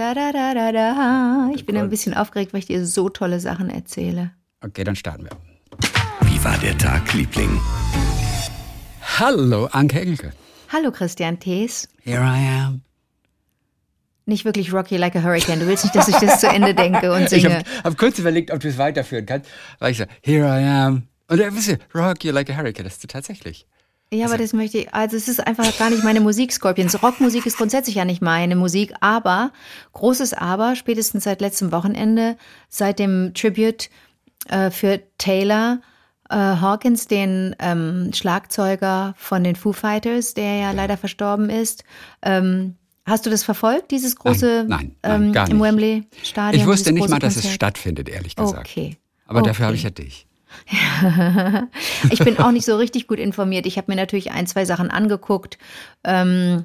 Da, da, da, da, da. Ich bin ein bisschen aufgeregt, weil ich dir so tolle Sachen erzähle. Okay, dann starten wir. Wie war der Tag, Liebling? Hallo, Anke Engelke. Hallo Christian Thees. Here I am. Nicht wirklich Rocky Like a Hurricane. Du willst nicht, dass ich das zu Ende denke und Ich singe. habe hab kurz überlegt, ob du es weiterführen kannst, weil ich so, here I am. Und dann, wisst ihr, rock you like a hurricane, das ist du tatsächlich. Ja, aber das möchte ich, also es ist einfach gar nicht meine Musik, Scorpions. Rockmusik ist grundsätzlich ja nicht meine Musik, aber, großes Aber, spätestens seit letztem Wochenende, seit dem Tribute äh, für Taylor äh, Hawkins, den ähm, Schlagzeuger von den Foo Fighters, der ja leider verstorben ist. Ähm, hast du das verfolgt, dieses große Nein, nein, ähm, gar im. Wembley Stadion? Ich wusste nicht mal, dass es Konzert? stattfindet, ehrlich gesagt. Okay. Aber dafür habe Okay. ich ja dich. Ich bin auch nicht so richtig gut informiert. Ich habe mir natürlich ein, zwei Sachen angeguckt. Ähm,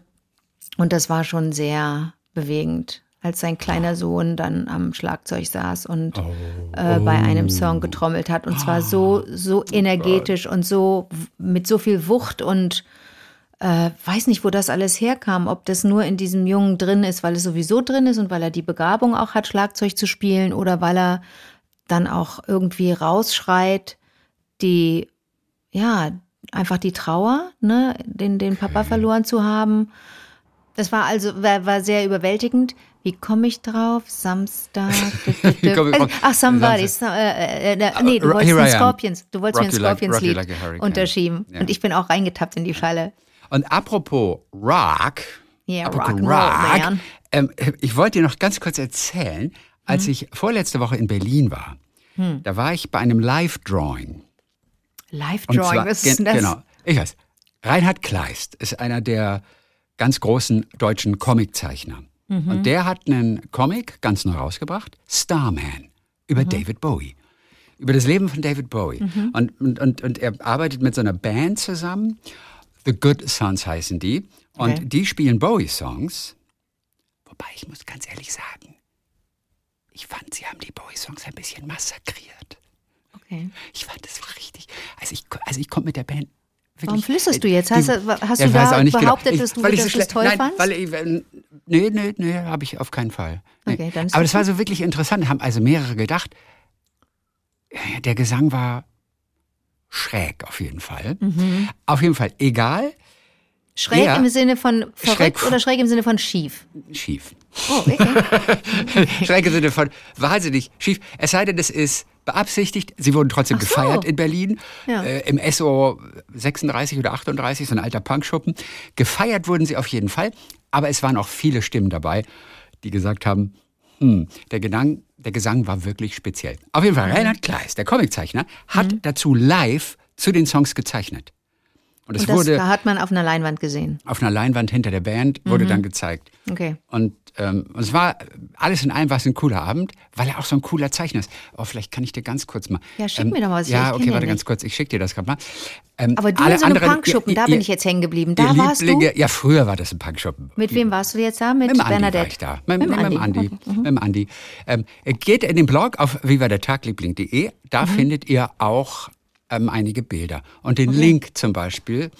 und das war schon sehr bewegend, als sein kleiner Sohn dann am Schlagzeug saß und äh, bei einem Song getrommelt hat. Und zwar so, so energetisch und so mit so viel Wucht und äh, weiß nicht, wo das alles herkam, ob das nur in diesem Jungen drin ist, weil es sowieso drin ist und weil er die Begabung auch hat, Schlagzeug zu spielen oder weil er dann auch irgendwie rausschreit, die, ja, einfach die Trauer, ne, den, den Papa verloren zu haben. Das war also, war, war sehr überwältigend. Wie komme ich drauf? Samstag. Also, ach, somebody. Samstag. So, äh, äh, äh, nee, du Here wolltest am. Scorpions. Du wolltest mir ein Rock like- Scorpions-Lied rock like unterschieben. Ja. Und ich bin auch reingetappt in die Falle. Und apropos Rock, Yeah, apropos rock roll, man. ähm, ich wollte dir noch ganz kurz erzählen, als ich vorletzte Woche in Berlin war, da war ich bei einem Live-Drawing. Live-Drawing, was ist denn das? Genau, ich weiß. Reinhard Kleist ist einer der ganz großen deutschen Comiczeichner. Mhm. Und der hat einen Comic ganz neu rausgebracht, Starman, über Mhm. David Bowie. Über das Leben von David Bowie. Und, und, und, und er arbeitet mit so einer Band zusammen. The Good Sons heißen die. Und Okay. die spielen Bowie-Songs. Wobei ich muss ganz ehrlich sagen, ich fand, sie haben die Bowie-Songs ein bisschen massakriert. Okay. Ich fand das richtig. Also ich, also ich konnte mit der Band. Wirklich, Warum flüsterst du jetzt? Die- Hast du- hast du da auch nicht behauptet, genau. dass du- weil ich dass so toll Nein, fandst? Weil ich, nee, nee, nee, habe ich auf keinen Fall. Nee. Okay, Aber das das war so wirklich interessant. Haben also mehrere gedacht. Der Gesang war schräg auf jeden Fall. Mhm. Auf jeden Fall egal, Schräg Ja. im Sinne von verrückt Schräg- oder schräg im Sinne von schief? schief. Oh, okay. Schräg im Sinne von wahnsinnig schief. Es sei denn, es ist beabsichtigt. Sie wurden trotzdem so. gefeiert in Berlin. Ja. Äh, Im SO 36 oder 38, so ein alter Punkschuppen. Gefeiert wurden sie auf jeden Fall. Aber es waren auch viele Stimmen dabei, die gesagt haben, hm, der, Gesang, der Gesang war wirklich speziell. Auf jeden Fall, Reinhard Kleist, der Comiczeichner, hat Mhm. dazu live zu den Songs gezeichnet. Und es Und das wurde hat man auf einer Leinwand gesehen. auf einer Leinwand hinter der Band, wurde Mhm. dann gezeigt. Okay. Und, ähm, es war alles in allem war es ein cooler Abend, weil er auch so ein cooler Zeichner ist. Oh, vielleicht kann ich dir ganz kurz mal. Ja, schick mir doch mal was. Ich Ja, okay, warte nicht. ganz kurz. Ich schick dir das gerade mal. Ähm, Aber du alle in so einem anderen- Punkschuppen, ihr- da bin ich jetzt hängen geblieben. Da warst du? Ja, früher war das ein Punkschuppen. Mit wem warst du jetzt da? Mit, Mit Andi war Bernadette? ich da. Mit, mit, Mit Andi. Okay. Mhm. Mit Andi. Ähm, geht in den Blog auf vivadertagliebling.de. Da Mhm. findet ihr auch ähm, einige Bilder. Und den Link zum Beispiel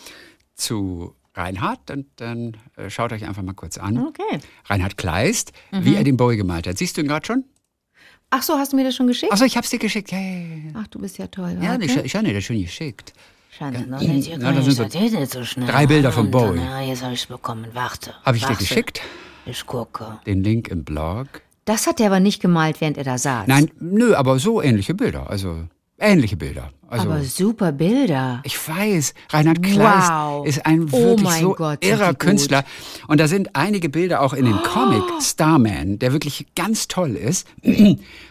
zu Reinhard. Und dann äh, schaut euch einfach mal kurz an. Okay. Reinhard Kleist, Mhm. wie er den Bowie gemalt hat. Siehst du ihn gerade schon? Ach so, hast du mir das schon geschickt? Achso, ich hab's dir geschickt. Ja, ja, ja. Ach, du bist ja toll. ja warte. ich, ich habe dir das schon geschickt. Schande, noch nicht. Hier Ja, ich sind so so schnell. drei Bilder von Bowie. Ja, jetzt habe ich bekommen. Warte. Habe ich dir warte. geschickt? Ich gucke. Den Link im Blog. Das hat er aber nicht gemalt, während er da saß. Nein, nö, aber so ähnliche Bilder. Also ähnliche Bilder. Also, aber super Bilder. Ich weiß, Reinhard Kleist Wow. ist ein Oh wirklich mein so Gott, irrer die gut. Künstler. Und da sind einige Bilder auch in dem Comic Starman, der wirklich ganz toll ist,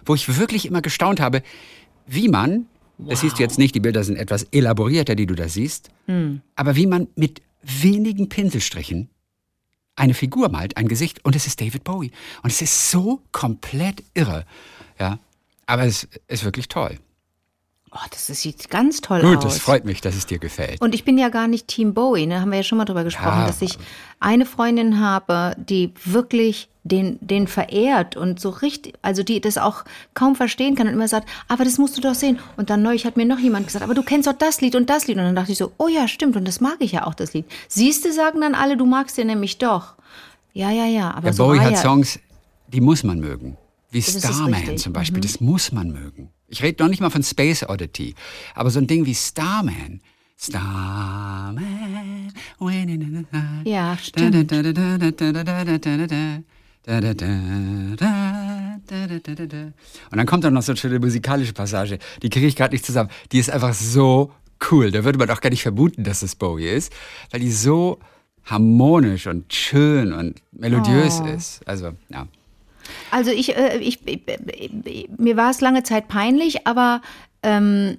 wo ich wirklich immer gestaunt habe, wie man, das siehst du jetzt nicht, die Bilder sind etwas elaborierter, die du da siehst, Hm. aber wie man mit wenigen Pinselstrichen eine Figur malt, ein Gesicht, und es ist David Bowie. Und es ist so komplett irre. Ja, aber es ist wirklich toll. Oh, das, das sieht ganz toll Gut, aus. es freut mich, dass es dir gefällt. Und ich bin ja gar nicht Team Bowie, ne? Haben wir ja schon mal drüber gesprochen, Ja. dass ich eine Freundin habe, die wirklich den, den verehrt und so richtig, also die das auch kaum verstehen kann und immer sagt, aber das musst du doch sehen. Und dann neulich hat mir noch jemand gesagt, aber du kennst doch das Lied und das Lied. Und dann dachte ich so, oh ja, stimmt, und das mag ich ja auch, das Lied. Siehste, sagen dann alle, du magst den nämlich doch. Ja, ja, ja. Aber Der so Bowie hat ja, Songs, die muss man mögen. Wie Starman. Mhm. zum Beispiel, das muss man mögen. Ich rede noch nicht mal von Space Oddity, aber so ein Ding wie Starman. Starman, Ja, stimmt. Und dann kommt da noch so eine schöne musikalische Passage, die kriege ich gerade nicht zusammen. Die ist einfach so cool. Da würde man auch gar nicht vermuten, dass es Bowie ist, weil die so harmonisch und schön und melodiös oh. ist. Also, ja. Also ich, äh, ich, ich, ich mir war es lange Zeit peinlich, aber ähm,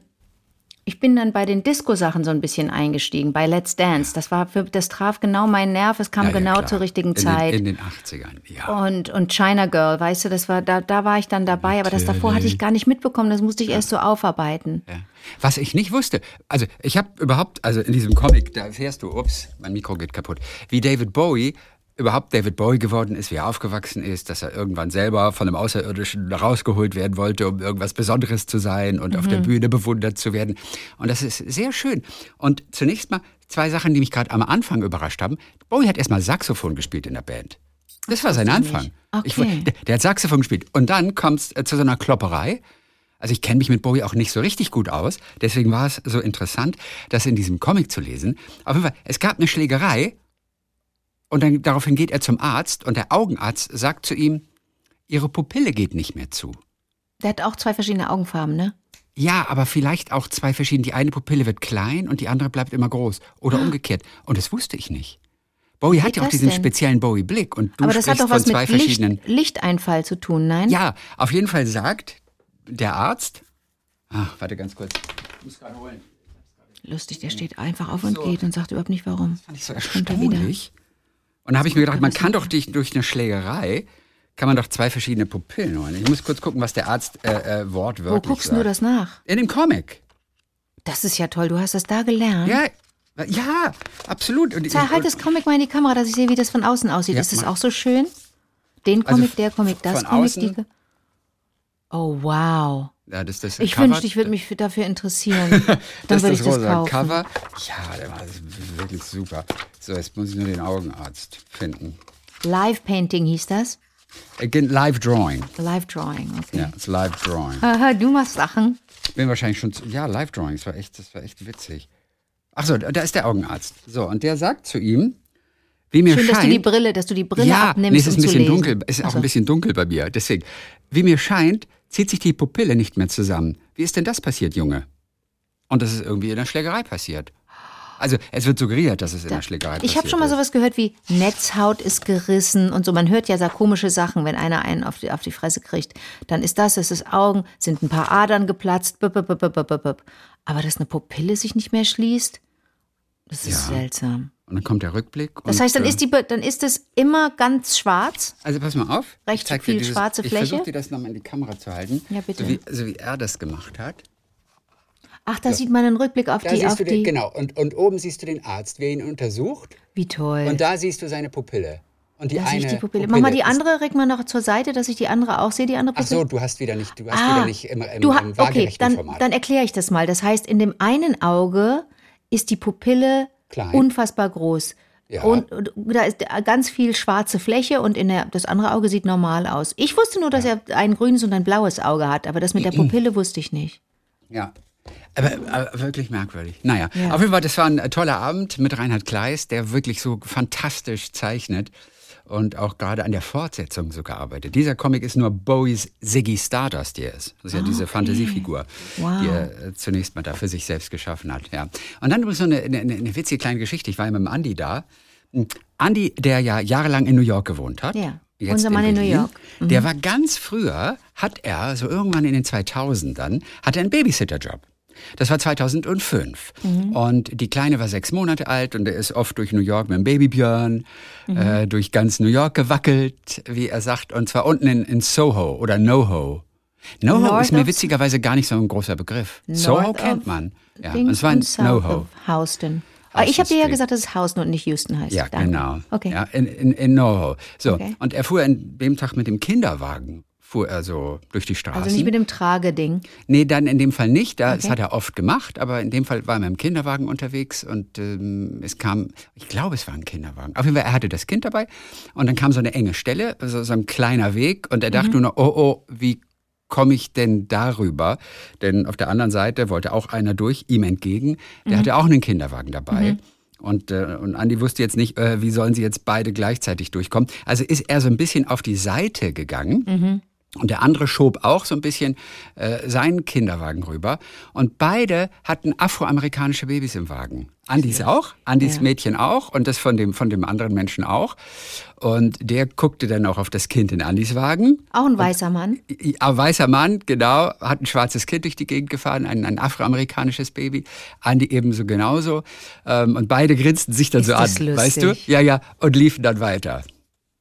ich bin dann bei den Disco-Sachen so ein bisschen eingestiegen, bei Let's Dance. Das war für, das traf genau meinen Nerv, es kam ja, ja, genau klar. zur richtigen in Zeit. Den, in den 80ern, ja. und, und China Girl, weißt du, das war, da, da war ich dann dabei, aber das davor hatte ich gar nicht mitbekommen, das musste ich erst so aufarbeiten. Ja. Was ich nicht wusste, also ich habe überhaupt, also in diesem Comic, da erfährst du, ups, mein Mikro geht kaputt, wie David Bowie überhaupt David Bowie geworden ist, wie er aufgewachsen ist, dass er irgendwann selber von einem Außerirdischen rausgeholt werden wollte, um irgendwas Besonderes zu sein und auf der Bühne bewundert zu werden. Und das ist sehr schön. Und zunächst mal zwei Sachen, die mich gerade am Anfang überrascht haben. Bowie hat erstmal Saxophon gespielt in der Band. Das war sein Anfang. Ich, Okay. der, der hat Saxophon gespielt. Und dann kommt es zu so einer Klopperei. Also ich kenne mich mit Bowie auch nicht so richtig gut aus. Deswegen war es so interessant, das in diesem Comic zu lesen. Auf jeden Fall, es gab eine Schlägerei und dann daraufhin geht er zum Arzt und der Augenarzt sagt zu ihm, Ihre Pupille geht nicht mehr zu. Der hat auch zwei verschiedene Augenfarben, ne? Ja, aber vielleicht auch zwei verschiedene. Die eine Pupille wird klein und die andere bleibt immer groß. Oder umgekehrt. Und das wusste ich nicht. Bowie hat ja auch das diesen denn? speziellen Bowie-Blick und du aber das hat sprichst doch was von zwei mit Licht, verschiedenen. Lichteinfall zu tun, nein? Ja, auf jeden Fall sagt der Arzt. Ach, warte ganz kurz. Ich muss gerade holen. Lustig, der steht einfach auf und geht und sagt überhaupt nicht warum. Fand ich so er erstaunlich. Und da habe ich mir gedacht, man kann doch durch, durch eine Schlägerei, kann man doch zwei verschiedene Pupillen holen. Ich muss kurz gucken, was der Arzt äh, äh, Wo wortwörtlich guckst sagt. du das nach? In dem Comic. Das ist ja toll, du hast das da gelernt. Ja, ja, absolut. Und, Zeig, halt das Comic mal in die Kamera, dass ich sehe, wie das von außen aussieht. Ja, ist das mach. auch so schön? Den Also Comic, der Comic, das Comic, die. Oh, wow. Ja, das, das Ich Cover- wünschte, ich würde mich für- dafür interessieren. Dann das würde ich das kaufen. Cover. Ja, der war wirklich super. So, jetzt muss ich nur den Augenarzt finden. Live Painting hieß das. Live Drawing. Live Drawing, okay. Ja, es ist Live Drawing. Haha, du machst Sachen. bin wahrscheinlich schon zu, ja Live Drawing, das war echt, das war echt witzig. Ach so, da ist der Augenarzt. So und der sagt zu ihm, wie mir Schön, scheint, dass du die Brille, dass du die Brille ja, abnimmst, nee, es ist um ein bisschen dunkel, es ist auch Ach so. ein bisschen dunkel bei mir. Deswegen, wie mir scheint, zieht sich die Pupille nicht mehr zusammen. Wie ist denn das passiert, Junge? Und das ist irgendwie in der Schlägerei passiert. Also es wird suggeriert, dass es in der Schlägerei passiert. Ich habe schon mal sowas gehört wie Netzhaut ist gerissen und so. Man hört ja so komische Sachen, wenn einer einen auf die, auf die Fresse kriegt. Dann ist das, es ist Augen, sind ein paar Adern geplatzt. Bup, bup, bup, bup, bup. Aber dass eine Pupille sich nicht mehr schließt, das ist Ja. seltsam. Und dann kommt der Rückblick. Das heißt, dann äh, ist, die, Be- dann ist es immer ganz schwarz. Also pass mal auf. Recht ich viel dieses, schwarze Ich Fläche. versuche dir das nochmal in die Kamera zu halten. Ja, bitte. So wie, so wie er das gemacht hat. Ach, da sieht man einen Rückblick auf Da die, siehst auf du den, die. genau. Und, und oben siehst du den Arzt, wer ihn untersucht. Wie toll. Und da siehst du seine Pupille. Und die da eine ich die Pupille. Mach mal die andere, reg mal noch zur Seite, dass ich die andere auch sehe, die andere Ach Pupille. so, du hast wieder nicht, du hast Ah, wieder nicht im, im, du im okay, dann, Format. dann erkläre ich das mal. Das heißt, in dem einen Auge ist die Pupille Klein. unfassbar groß. Ja. Und, und da ist ganz viel schwarze Fläche und in der, das andere Auge sieht normal aus. Ich wusste nur, dass er ein grünes und ein blaues Auge hat, aber das mit der Pupille wusste ich nicht. Ja. Aber, aber wirklich merkwürdig. Naja, Ja. auf jeden Fall, das war ein äh, toller Abend mit Reinhard Kleist, der wirklich so fantastisch zeichnet und auch gerade an der Fortsetzung so gearbeitet. Dieser Comic ist nur Bowies Ziggy Stardust, der ist. Das ist ja diese Fantasiefigur, Ah, Wow. die er äh, zunächst mal da für sich selbst geschaffen hat. Ja. Und dann übrigens so eine, eine, eine witzige kleine Geschichte. Ich war ja mit dem Andi da. Andi, der ja jahrelang in New York gewohnt hat. Ja, jetzt unser Mann in New Berlin, York. Mhm. Der war ganz früher, hat er, so irgendwann in den 2000ern, hat er einen Babysitterjob. Das war 2005. Mhm. Und die Kleine war sechs Monate alt und er ist oft durch New York mit dem Babybjörn, Mhm. äh, durch ganz New York gewackelt, wie er sagt, und zwar unten in, in Soho oder NoHo. NoHo North ist mir witzigerweise gar nicht so ein großer Begriff. Soho North kennt of man. Ja, und Dings es war in NoHo. Houston. Aber ich habe dir ja gesagt, dass es Houston und nicht Houston heißt. Ja, Danke. genau. Okay. Ja, in, in, in NoHo. So, Okay. und er fuhr an dem Tag mit dem Kinderwagen, fuhr er so durch die Straßen. Also nicht mit dem Trageding. Nee, dann in dem Fall nicht. Das Okay. hat er oft gemacht, aber in dem Fall war er im Kinderwagen unterwegs und ähm, es kam, ich glaube, es war ein Kinderwagen. Auf jeden Fall, er hatte das Kind dabei und dann kam so eine enge Stelle, so, so ein kleiner Weg und er dachte nur noch, oh, oh, wie komme ich denn darüber? Denn auf der anderen Seite wollte auch einer durch, ihm entgegen. Der hatte auch einen Kinderwagen dabei. Und, äh, und Andi wusste jetzt nicht, äh, wie sollen sie jetzt beide gleichzeitig durchkommen. Also ist er so ein bisschen auf die Seite gegangen. Und der andere schob auch so ein bisschen äh, seinen Kinderwagen rüber. Und beide hatten afroamerikanische Babys im Wagen. Andis auch, Andis Ja. Mädchen auch und das von dem, von dem anderen Menschen auch. Und der guckte dann auch auf das Kind in Andis Wagen. Auch ein weißer Mann. Ein weißer Mann, genau, hat ein schwarzes Kind durch die Gegend gefahren, ein, ein afroamerikanisches Baby. Andi ebenso genauso. Ähm, und beide grinsten sich dann Ist so an, das weißt du? lustig. Ja, ja, und liefen dann weiter.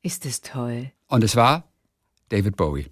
Ist das toll. Und es war David Bowie.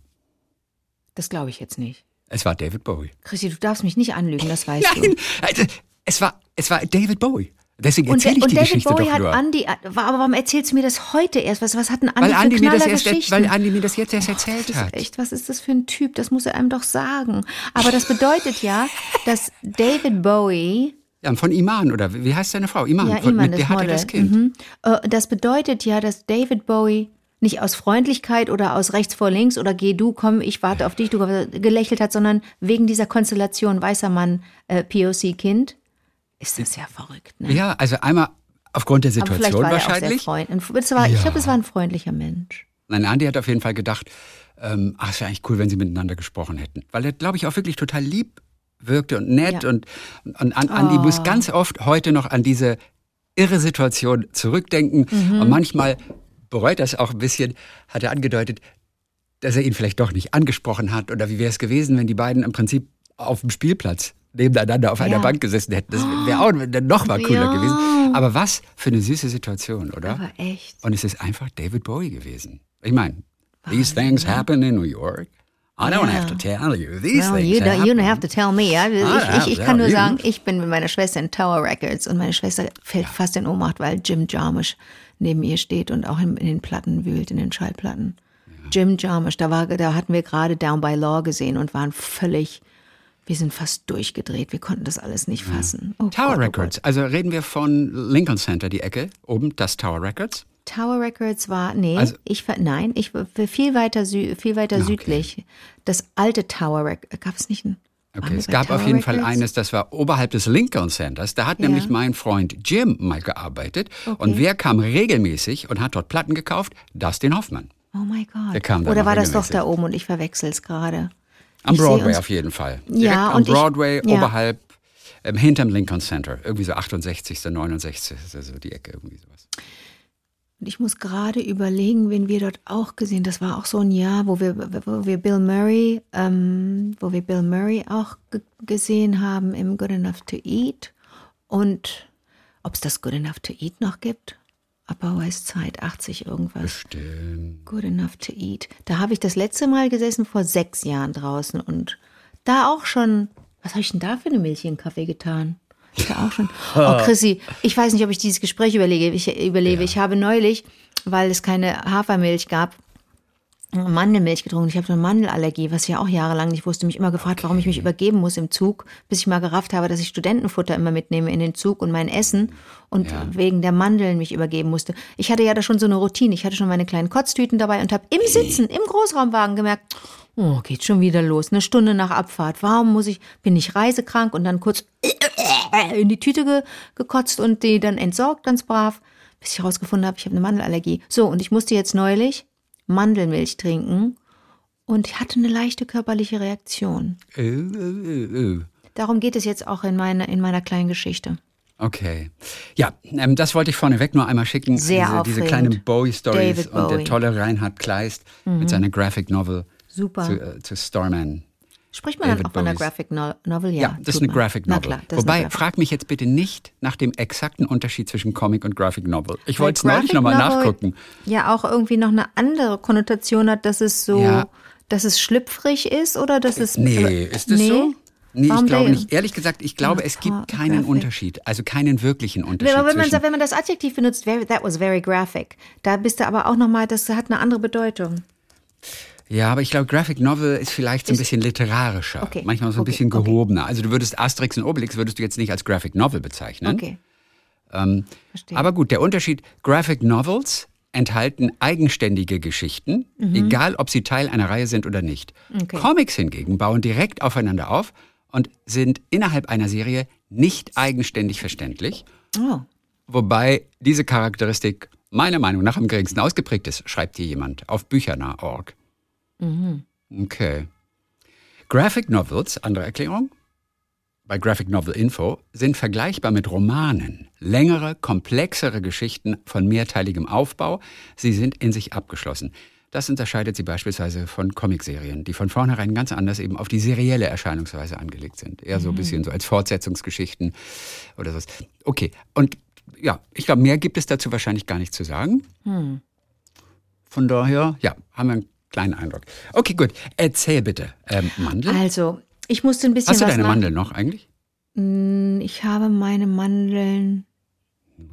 Das glaube ich jetzt nicht. Es war David Bowie. Christi, du darfst mich nicht anlügen, das weißt Nein, du. also, es war, es war David Bowie. Deswegen Und, erzähle ich und die David Geschichte Bowie doch nur. Andi, aber warum erzählst du mir das heute erst? Was, was hat ein Andi weil für Andi, mir das erst, weil Andi mir das jetzt erst erzählt Das hat. echt, was ist das für ein Typ? Das muss er einem doch sagen. Aber das bedeutet ja, dass David Bowie, Ja, von Iman, oder wie heißt seine Frau? Iman, ja, von, Iman, mit der hatte das Kind. Mhm. Äh, das bedeutet ja, dass David Bowie nicht aus Freundlichkeit oder aus rechts vor links oder geh du, komm, ich warte auf dich, du gelächelt hat, sondern wegen dieser Konstellation weißer Mann, äh, POC-Kind. Ist das ja verrückt, ne? Ja, also einmal aufgrund der Aber Situation war er auch sehr wahrscheinlich. war, Ich Ja. glaube, es war ein freundlicher Mensch. Nein, Andi hat auf jeden Fall gedacht, ähm, ach, es wäre eigentlich cool, wenn sie miteinander gesprochen hätten. Weil er, glaube ich, auch wirklich total lieb wirkte und nett. Ja. Und, und an, Andi Oh. muss ganz oft heute noch an diese irre Situation zurückdenken. Mhm. Und manchmal bereut das auch ein bisschen, hat er angedeutet, dass er ihn vielleicht doch nicht angesprochen hat. Oder wie wäre es gewesen, wenn die beiden im Prinzip auf dem Spielplatz nebeneinander auf einer Ja. Bank gesessen hätten. Das wäre auch dann noch mal cooler Ja. gewesen. Aber was für eine süße Situation, oder? Aber echt. Und es ist einfach David Bowie gewesen. Ich meine, these things happen in New York. I don't Ja. have to tell you. These Well, things you, don't, you don't have to tell me. Ja? I Ich, ich, ich kann nur you. sagen, ich bin mit meiner Schwester in Tower Records und meine Schwester fällt fast in Ohnmacht, weil Jim Jarmusch neben ihr steht und auch in, in den Platten wühlt, in den Schallplatten. Jim Jarmusch, da, war, da hatten wir gerade Down by Law gesehen und waren völlig, wir sind fast durchgedreht. Wir konnten das alles nicht fassen. Oh Tower Gott, oh Records. Also reden wir von Lincoln Center, die Ecke, oben, das Tower Records. Tower Records war, nee, Also- ich nein, ich viel weiter, sü viel weiter südlich. Das alte Tower Records, gab es nicht ein. Okay, es gab auf Tower jeden Fall Records? eines, das war oberhalb des Lincoln Centers. Da hat Ja. nämlich mein Freund Jim mal gearbeitet. Okay. Und wer kam regelmäßig und hat dort Platten gekauft? Dustin Hoffmann. Oh mein Gott. Oder war das doch da oben und ich verwechsel's gerade? Am Ich Broadway auf jeden Fall. Ja, Direkt am und ich- Broadway, ja. oberhalb, ähm, hinterm Lincoln Center. Irgendwie so 68., 69., also die Ecke, irgendwie sowas. Und ich muss gerade überlegen, wen wir dort auch gesehen. Das war auch so ein Jahr, wo wir, wo wir Bill Murray, ähm, wo wir Bill Murray auch ge gesehen haben im Good Enough to Eat. Und ob es das Good Enough to Eat noch gibt? Upper West Side, 80 irgendwas. Stimmt. Good enough to eat. Da habe ich das letzte Mal gesessen vor sechs Jahren draußen und da auch schon. Was habe ich denn da für eine Milch in den Kaffee getan? Da auch schon. Oh, Chrissy, ich weiß nicht, ob ich dieses Gespräch überlege. Ich überlebe. Ich habe neulich, weil es keine Hafermilch gab, Mandelmilch getrunken. Ich habe eine Mandelallergie, was ich ja auch jahrelang nicht wusste. Mich immer gefragt, warum ich mich übergeben muss im Zug, bis ich mal gerafft habe, dass ich Studentenfutter immer mitnehme in den Zug und mein Essen und Ja. wegen der Mandeln mich übergeben musste. Ich hatte ja da schon so eine Routine. Ich hatte schon meine kleinen Kotztüten dabei und habe im Sitzen, im Großraumwagen gemerkt, oh, geht schon wieder los. Eine Stunde nach Abfahrt. Warum muss ich, bin ich reisekrank und dann kurz in die Tüte ge, gekotzt und die dann entsorgt, ganz brav, bis ich herausgefunden habe, ich habe eine Mandelallergie. So, und ich musste jetzt neulich Mandelmilch trinken und hatte eine leichte körperliche Reaktion. Äh, äh, äh. Darum geht es jetzt auch in meiner, in meiner kleinen Geschichte. Okay. Ja, ähm, das wollte ich vorneweg nur einmal schicken. Sehr diese, diese kleinen Bowie-Stories und der Bowie. Mhm. tolle Reinhard Kleist mit seiner Graphic Novel Super. zu, zu Starman. Spricht man dann David auch von einer. Graphic no Novel? Ja, Ja, das ist eine man. Graphic Na Novel. klar, das ist Wobei, Graphic- frag mich jetzt bitte nicht nach dem exakten Unterschied zwischen Comic und Graphic Novel. Ich wollte es neulich Graphic nochmal nachgucken. Ja, auch irgendwie noch eine andere Konnotation hat, dass es so, Ja. dass es schlüpfrig ist oder dass es. Nee, ist das nee? so? Nee, Warum ich glaube denn? nicht. Ehrlich gesagt, ich glaube, Ja, es gibt Graphic. keinen Unterschied. Also keinen wirklichen Unterschied. Aber wenn man, wenn man das Adjektiv benutzt, very, that was very graphic, da bist du aber auch nochmal, das hat eine andere Bedeutung. Ja, aber ich glaube, Graphic Novel ist vielleicht so ein bisschen literarischer. Okay. Manchmal so ein Okay, bisschen gehobener. Also du würdest Asterix und Obelix würdest du jetzt nicht als Graphic Novel bezeichnen. Okay. Ähm, aber gut, der Unterschied, Graphic Novels enthalten eigenständige Geschichten, egal ob sie Teil einer Reihe sind oder nicht. Mhm. Okay. Comics hingegen bauen direkt aufeinander auf und sind innerhalb einer Serie nicht eigenständig verständlich, Oh. wobei diese Charakteristik meiner Meinung nach am geringsten ausgeprägt ist, schreibt hier jemand auf büchernah.org. Okay. Graphic Novels, andere Erklärung, bei Graphic Novel Info sind vergleichbar mit Romanen. Längere, komplexere Geschichten von mehrteiligem Aufbau. Sie sind in sich abgeschlossen. Das unterscheidet sie beispielsweise von Comicserien, die von vornherein ganz anders eben auf die serielle Erscheinungsweise angelegt sind. Eher so ein bisschen so als Fortsetzungsgeschichten oder so. Okay, und ja, ich glaube, mehr gibt es dazu wahrscheinlich gar nicht zu sagen. Von daher, ja, haben wir einen kleinen Eindruck. Okay, gut. Erzähl bitte. Ähm, Mandel? Also, ich musste ein bisschen Hast du deine Mandeln noch eigentlich? Mm, Ich habe meine Mandeln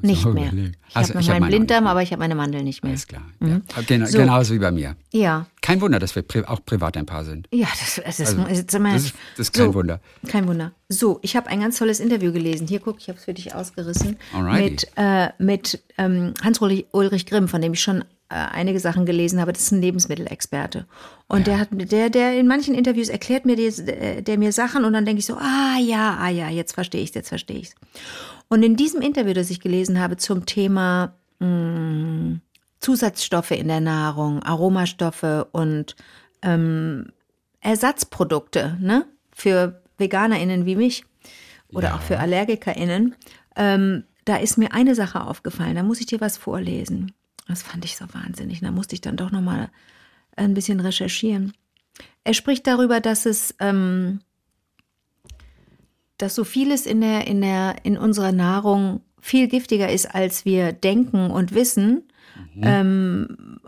nicht auch mehr. überlegen. Ich Also, habe noch meinen Blinddarm, aber ich habe meine Mandeln nicht mehr. Alles klar. Ja. Gen So. Genauso wie bei mir. Ja, Kein Wunder, dass wir pri auch privat ein Paar sind. ja, das, das, ist, Also, das ist immer. das ist- das ist kein so, Wunder. Kein Wunder. So, ich habe ein ganz tolles Interview gelesen. Hier, guck, ich habe es für dich ausgerissen. Alrighty. Mit, äh, mit ähm, Hans-Ulrich Ulrich Grimm, von dem ich schon einige Sachen gelesen habe. Das ist ein Lebensmittelexperte. Und der hat, der, der in manchen Interviews erklärt mir, die, der, der mir Sachen und dann denke ich so, ah ja, ah ja, jetzt verstehe ich jetzt verstehe ich Und in diesem Interview, das ich gelesen habe zum Thema mh, Zusatzstoffe in der Nahrung, Aromastoffe und ähm, Ersatzprodukte ne? für VeganerInnen wie mich oder auch für AllergikerInnen, ähm, da ist mir eine Sache aufgefallen. Da muss ich dir was vorlesen. Das fand ich so wahnsinnig. Da musste ich dann doch nochmal ein bisschen recherchieren. Er spricht darüber, dass es, ähm, dass so vieles in der, in der, in unserer Nahrung viel giftiger ist, als wir denken und wissen. Ähm,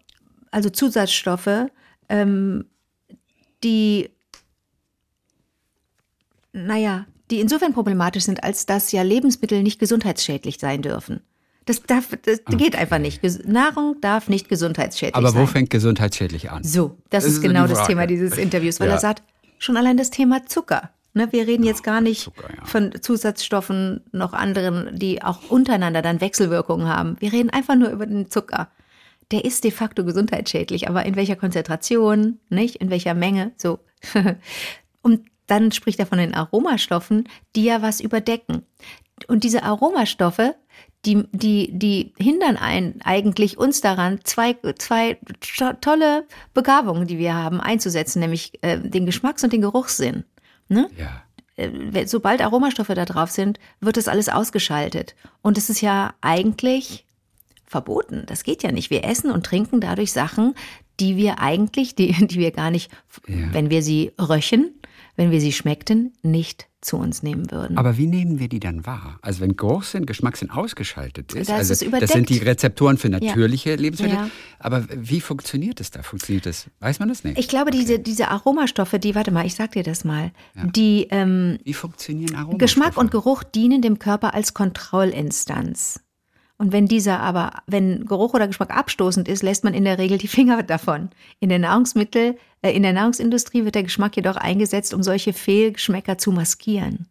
also Zusatzstoffe, ähm, die, naja, die insofern problematisch sind, als dass ja Lebensmittel nicht gesundheitsschädlich sein dürfen. Das, darf, das geht einfach nicht. Nahrung darf nicht gesundheitsschädlich Aber sein. wo fängt gesundheitsschädlich an? So, das, Das ist ist genau das. Thema dieses Interviews, weil Ja. er sagt, schon allein das Thema Zucker. Ne, wir reden jetzt gar nicht Zucker, ja. von Zusatzstoffen, noch anderen, die auch untereinander dann Wechselwirkungen haben. Wir reden einfach nur über den Zucker. Der ist de facto gesundheitsschädlich, aber in welcher Konzentration, nicht? In welcher Menge, so. Und dann spricht er von den Aromastoffen, die ja was überdecken. Und diese Aromastoffe, die, die, die hindern ein, eigentlich uns daran, zwei, zwei to- tolle Begabungen, die wir haben, einzusetzen, nämlich äh, den Geschmacks- und den Geruchssinn. Ne? Ja. Äh, Sobald Aromastoffe da drauf sind, wird das alles ausgeschaltet. Und es ist ja eigentlich verboten. Das geht ja nicht. Wir essen und trinken dadurch Sachen, die wir eigentlich, die, die wir gar nicht, Ja. wenn wir sie röchen, wenn wir sie schmeckten, nicht zu uns nehmen würden. Aber wie nehmen wir die dann wahr? Also wenn Geruchssinn, Geschmackssinn ausgeschaltet ist, Da ist also das sind die Rezeptoren für natürliche Lebensmittel. Ja. Aber wie funktioniert es da? Funktioniert das? Weiß man das nicht? Ich glaube, diese, diese Aromastoffe, die, warte mal, ich sag dir das mal, die ähm, wie funktionieren Aromastoffe? Geschmack und Geruch dienen dem Körper als Kontrollinstanz. Und wenn dieser aber, wenn Geruch oder Geschmack abstoßend ist, lässt man in der Regel die Finger davon. In der Nahrungsmittel, äh, in der Nahrungsindustrie wird der Geschmack jedoch eingesetzt, um solche Fehlgeschmäcker zu maskieren.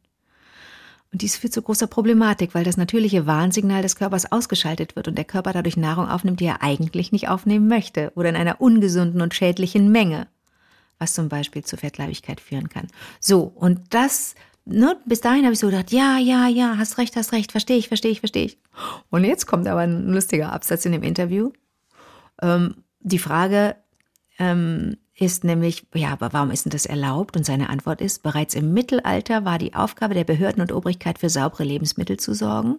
Und dies führt zu großer Problematik, weil das natürliche Warnsignal des Körpers ausgeschaltet wird und der Körper dadurch Nahrung aufnimmt, die er eigentlich nicht aufnehmen möchte oder in einer ungesunden und schädlichen Menge, was zum Beispiel zu Fettleibigkeit führen kann. So, und das, ne, bis dahin habe ich so gedacht, ja, ja, ja, hast recht, hast recht, verstehe ich, verstehe ich, verstehe ich. Und jetzt kommt aber ein lustiger Absatz in dem Interview. Ähm, die Frage ähm, ist nämlich, ja, aber warum ist denn das erlaubt? Und seine Antwort ist, bereits im Mittelalter war die Aufgabe der Behörden und Obrigkeit für saubere Lebensmittel zu sorgen.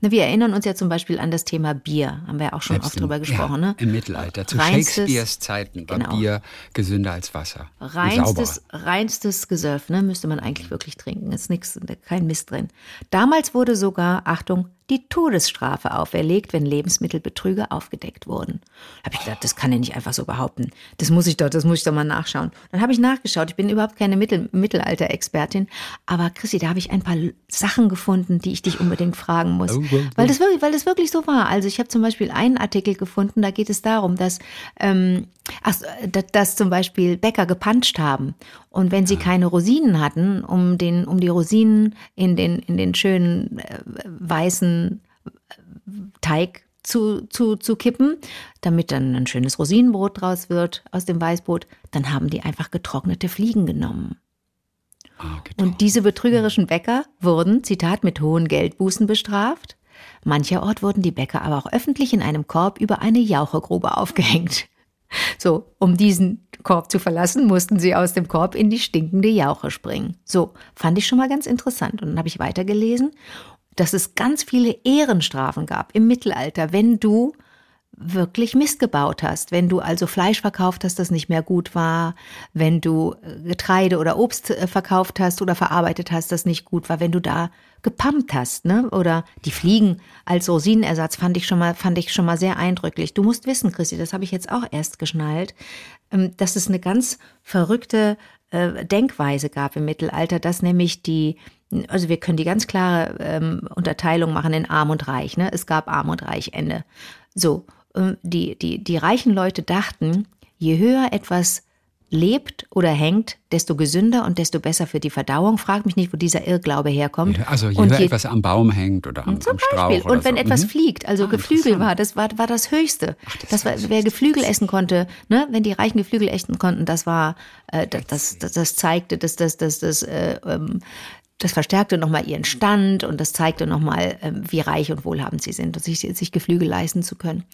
Ne, wir erinnern uns ja zum Beispiel an das Thema Bier, haben wir ja auch schon Selbst oft im- drüber gesprochen. ja, ne? Im Mittelalter. Zu Reinstes- Shakespeares Zeiten war genau. Bier gesünder als Wasser. Reinstes, Sauberer. reinstes Gesöff, ne, müsste man eigentlich wirklich trinken. Ist nix, kein Mist drin. Damals wurde sogar, Achtung, die Todesstrafe auferlegt, wenn Lebensmittelbetrüger aufgedeckt wurden. Habe ich gedacht, das kann er nicht einfach so behaupten. Das muss ich doch, das muss ich doch mal nachschauen. Dann habe ich nachgeschaut. Ich bin überhaupt keine Mittel, Mittelalter-Expertin, aber Chrissy, da habe ich ein paar Sachen gefunden, die ich dich unbedingt fragen muss, Oh, oh, oh. weil das wirklich, weil das wirklich so war. Also ich habe zum Beispiel einen Artikel gefunden, da geht es darum, dass ähm, ach, dass, dass zum Beispiel Bäcker gepanscht haben und wenn sie keine Rosinen hatten, um den, um die Rosinen in den in den schönen äh, weißen Teig zu, zu, zu kippen, damit dann ein schönes Rosinenbrot draus wird aus dem Weißbrot, dann haben die einfach getrocknete Fliegen genommen. Ah. Und diese betrügerischen Bäcker wurden, Zitat, mit hohen Geldbußen bestraft. Mancherort wurden die Bäcker aber auch öffentlich in einem Korb über eine Jauchegrube aufgehängt. So, um diesen Korb zu verlassen, mussten sie aus dem Korb in die stinkende Jauche springen. So, fand ich schon mal ganz interessant. Und dann habe ich weitergelesen, dass es ganz viele Ehrenstrafen gab im Mittelalter, wenn du wirklich Mist gebaut hast, wenn du also Fleisch verkauft hast, das nicht mehr gut war, wenn du äh, Getreide oder Obst äh, verkauft hast oder verarbeitet hast, das nicht gut war, wenn du da gepumpt hast, ne? Oder die Fliegen als Rosinenersatz fand ich schon mal fand ich schon mal sehr eindrücklich. Du musst wissen, Christi, das habe ich jetzt auch erst geschnallt, ähm, dass es eine ganz verrückte äh, Denkweise gab im Mittelalter, dass nämlich die also wir können die ganz klare ähm, Unterteilung machen in Arm und Reich. Ne? Es gab Arm und Reich, Ende. So, ähm, die, die, die reichen Leute dachten, je höher etwas lebt oder hängt, desto gesünder und desto besser für die Verdauung. Frag mich nicht, wo dieser Irrglaube herkommt. Also je und höher etwas am Baum hängt oder am, zum am Strauch Beispiel. Und wenn so. etwas Mhm. fliegt, also Ah, Geflügel war, das war, war das Höchste. das das war, wer. Geflügel essen konnte, ne, wenn die Reichen Geflügel essen konnten, das war, äh, das, das, das, das zeigte, dass das, das, das, äh, ähm, das verstärkte nochmal ihren Stand und das zeigte nochmal, ähm, wie reich und wohlhabend sie sind und sich, sich Geflügel leisten zu können.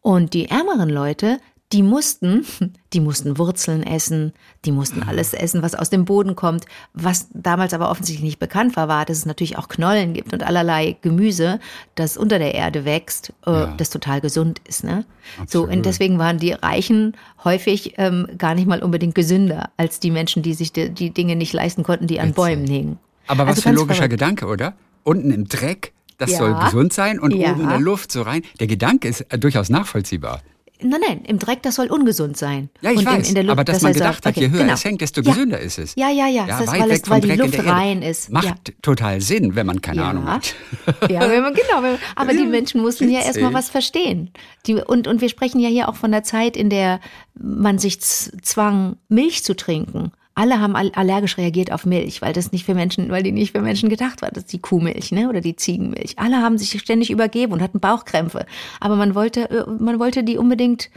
Und die ärmeren Leute, die mussten, die mussten Wurzeln essen, die mussten alles essen, was aus dem Boden kommt. Was damals aber offensichtlich nicht bekannt war, war, dass es natürlich auch Knollen gibt und allerlei Gemüse, das unter der Erde wächst, äh, Ja. das total gesund ist. Ne? So, und deswegen waren die Reichen häufig ähm, gar nicht mal unbedingt gesünder als die Menschen, die sich die, die Dinge nicht leisten konnten, die an Witzig. Bäumen hingen. Aber was Also für ein logischer verrückt. Gedanke, oder? Unten im Dreck, das Ja. soll gesund sein und Ja. oben in der Luft so rein. Der Gedanke ist äh, durchaus nachvollziehbar. Nein, nein, im Dreck, das soll ungesund sein. Ja, ich Und in- weiß, in der Luft, aber dass das man gedacht hat, okay, je höher genau. es hängt, desto Ja. gesünder ist es. Ja, ja, ja, das ist, weit weil, weg es, weil die Dreck in Luft rein ist. Macht ja. total Sinn, wenn man keine Ja. Ahnung hat. Ja, wenn man, genau. wenn- Aber die Ja, Menschen mussten ja erstmal was verstehen. Die, und, und wir sprechen ja hier auch von der Zeit, in der man sich zwang, Milch zu trinken. Alle haben all- allergisch reagiert auf Milch, weil das nicht für Menschen, weil die nicht für Menschen gedacht war. Das ist die Kuhmilch, ne, oder die Ziegenmilch. Alle haben sich ständig übergeben und hatten Bauchkrämpfe. Aber man wollte, äh, man wollte die unbedingt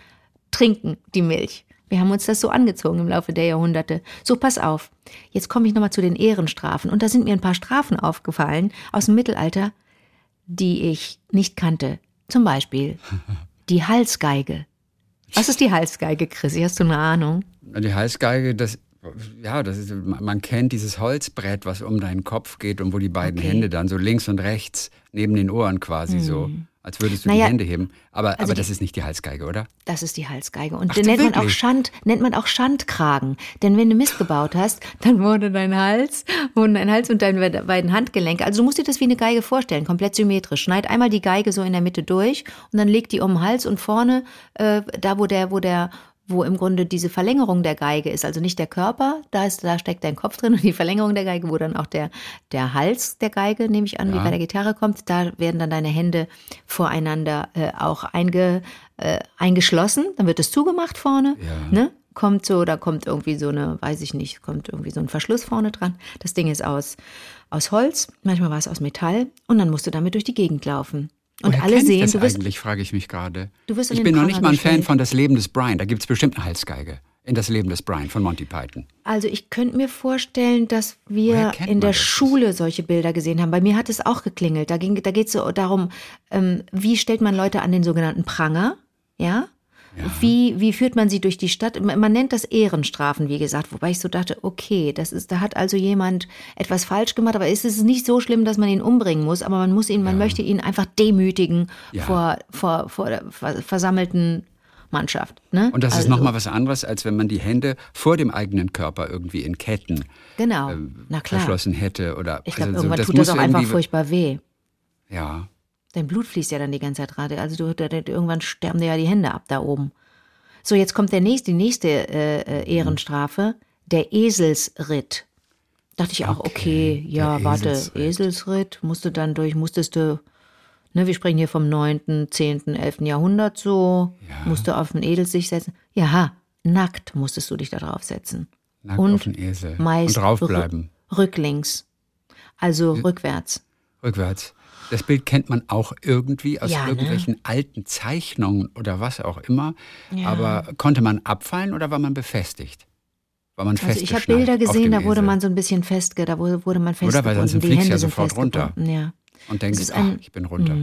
trinken, die Milch. Wir haben uns das so angezogen im Laufe der Jahrhunderte. So, pass auf. Jetzt komme ich nochmal zu den Ehrenstrafen. Und da sind mir ein paar Strafen aufgefallen aus dem Mittelalter, die ich nicht kannte. Zum Beispiel die Halsgeige. Was ist die Halsgeige, Chrissy? Hast du eine Ahnung? Die Halsgeige, das, ja, das ist, man kennt dieses Holzbrett, was um deinen Kopf geht und wo die beiden Okay. Hände dann so links und rechts neben den Ohren quasi so, als würdest du Naja, die Hände heben. Aber, also aber die- das ist nicht die Halsgeige, oder? Das ist die Halsgeige. Und Ach, den nennt man auch? Schand, nennt man auch Schandkragen. Denn wenn du Mist gebaut hast, dann wurde dein Hals, wurden dein Hals und deine beiden Handgelenke. Also du musst dir das wie eine Geige vorstellen, komplett symmetrisch. Schneid einmal die Geige so in der Mitte durch und dann leg die um den Hals und vorne, äh, da wo der, wo der, wo im Grunde diese Verlängerung der Geige ist, also nicht der Körper, da ist, da steckt dein Kopf drin und die Verlängerung der Geige, wo dann auch der, der Hals der Geige, nehme ich an, wie Ja. bei der Gitarre kommt, da werden dann deine Hände voreinander äh, auch einge, äh, eingeschlossen, dann wird es zugemacht vorne, Ja. ne? Kommt so, da kommt irgendwie so eine, weiß ich nicht, kommt irgendwie so ein Verschluss vorne dran. Das Ding ist aus, aus Holz, manchmal war es aus Metall und dann musst du damit durch die Gegend laufen. Und Woher alle sehen, das du wirst, eigentlich, frage ich mich gerade. Du wirst Ich bin noch nicht mal ein Fan gestellt. von Das Leben des Brian. Da gibt es bestimmt eine Halsgeige. In Das Leben des Brian von Monty Python. Also ich könnte mir vorstellen, dass wir in der das? Schule solche Bilder gesehen haben. Bei mir hat es auch geklingelt. Da, ging, da geht es so darum, ähm, wie stellt man Leute an den sogenannten Pranger, ja? Wie, wie führt man sie durch die Stadt? Man nennt das Ehrenstrafen, wie gesagt, wobei ich so dachte, okay, das ist, da hat also jemand etwas falsch gemacht, aber es ist nicht so schlimm, dass man ihn umbringen muss, aber man muss ihn, man möchte ihn einfach demütigen Ja. vor, vor, vor der ver- versammelten Mannschaft. Ne? Und das ist Also- nochmal was anderes, als wenn man die Hände vor dem eigenen Körper irgendwie in Ketten Genau, na klar. verschlossen hätte. Oder, Ich glaube, also so, irgendwann tut muss das auch einfach furchtbar weh. Ja. Dein Blut fließt ja dann die ganze Zeit gerade. Also du, irgendwann sterben dir ja die Hände ab da oben. So, jetzt kommt der nächste, die nächste äh, äh, Ehrenstrafe, der Eselsritt. Dachte ich auch, okay, Okay, ja, warte, Eselsritt. Eselsritt, musst du dann durch, musstest du, ne, wir sprechen hier vom 9., 10., 11. Jahrhundert so, musst du auf den Esel sich setzen. Ja, nackt musstest du dich da drauf setzen. Nackt Und auf den Esel. Meist und draufbleiben. rü- rücklings. Also rückwärts. Rückwärts. Das Bild kennt man auch irgendwie aus Ja, ne? irgendwelchen alten Zeichnungen oder was auch immer. Ja. Aber konnte man abfallen oder war man befestigt? War man Also ich habe Bilder gesehen, da wurde Esel man so ein bisschen festge, da wurde, man Oder? festgebunden. Weil sonst die fliegst du Hände ja sofort runter. Ja. und denkst, ach, ein- ich bin runter.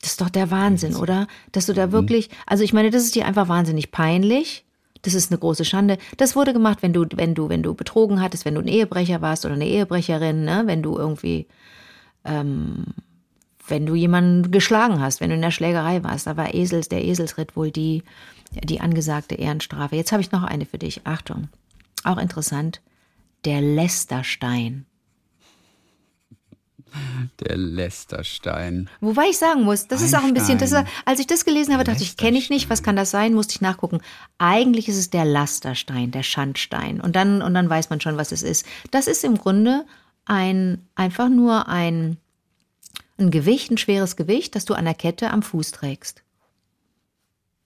Das ist doch der Wahnsinn, oder? Dass du da wirklich, also ich meine, das ist dir einfach wahnsinnig peinlich. Das ist eine große Schande. Das wurde gemacht, wenn du, wenn du, wenn du betrogen hattest, wenn du ein Ehebrecher warst oder eine Ehebrecherin, ne? wenn du irgendwie, ähm, wenn du jemanden geschlagen hast, wenn du in der Schlägerei warst, da war Esels, der Eselsritt wohl die, die angesagte Ehrenstrafe. Jetzt habe ich noch eine für dich. Achtung. Auch interessant. Der Lästerstein. Der Lästerstein. Wobei ich sagen muss, das ist auch ein bisschen, das, Einstein. als ich das gelesen habe, dachte ich, kenne ich nicht, was kann das sein? Musste ich nachgucken. Eigentlich ist es der Lasterstein, der Schandstein. Und dann, und dann weiß man schon, was es ist. Das ist im Grunde ein, einfach nur ein, ein Gewicht, ein schweres Gewicht, das du an der Kette am Fuß trägst.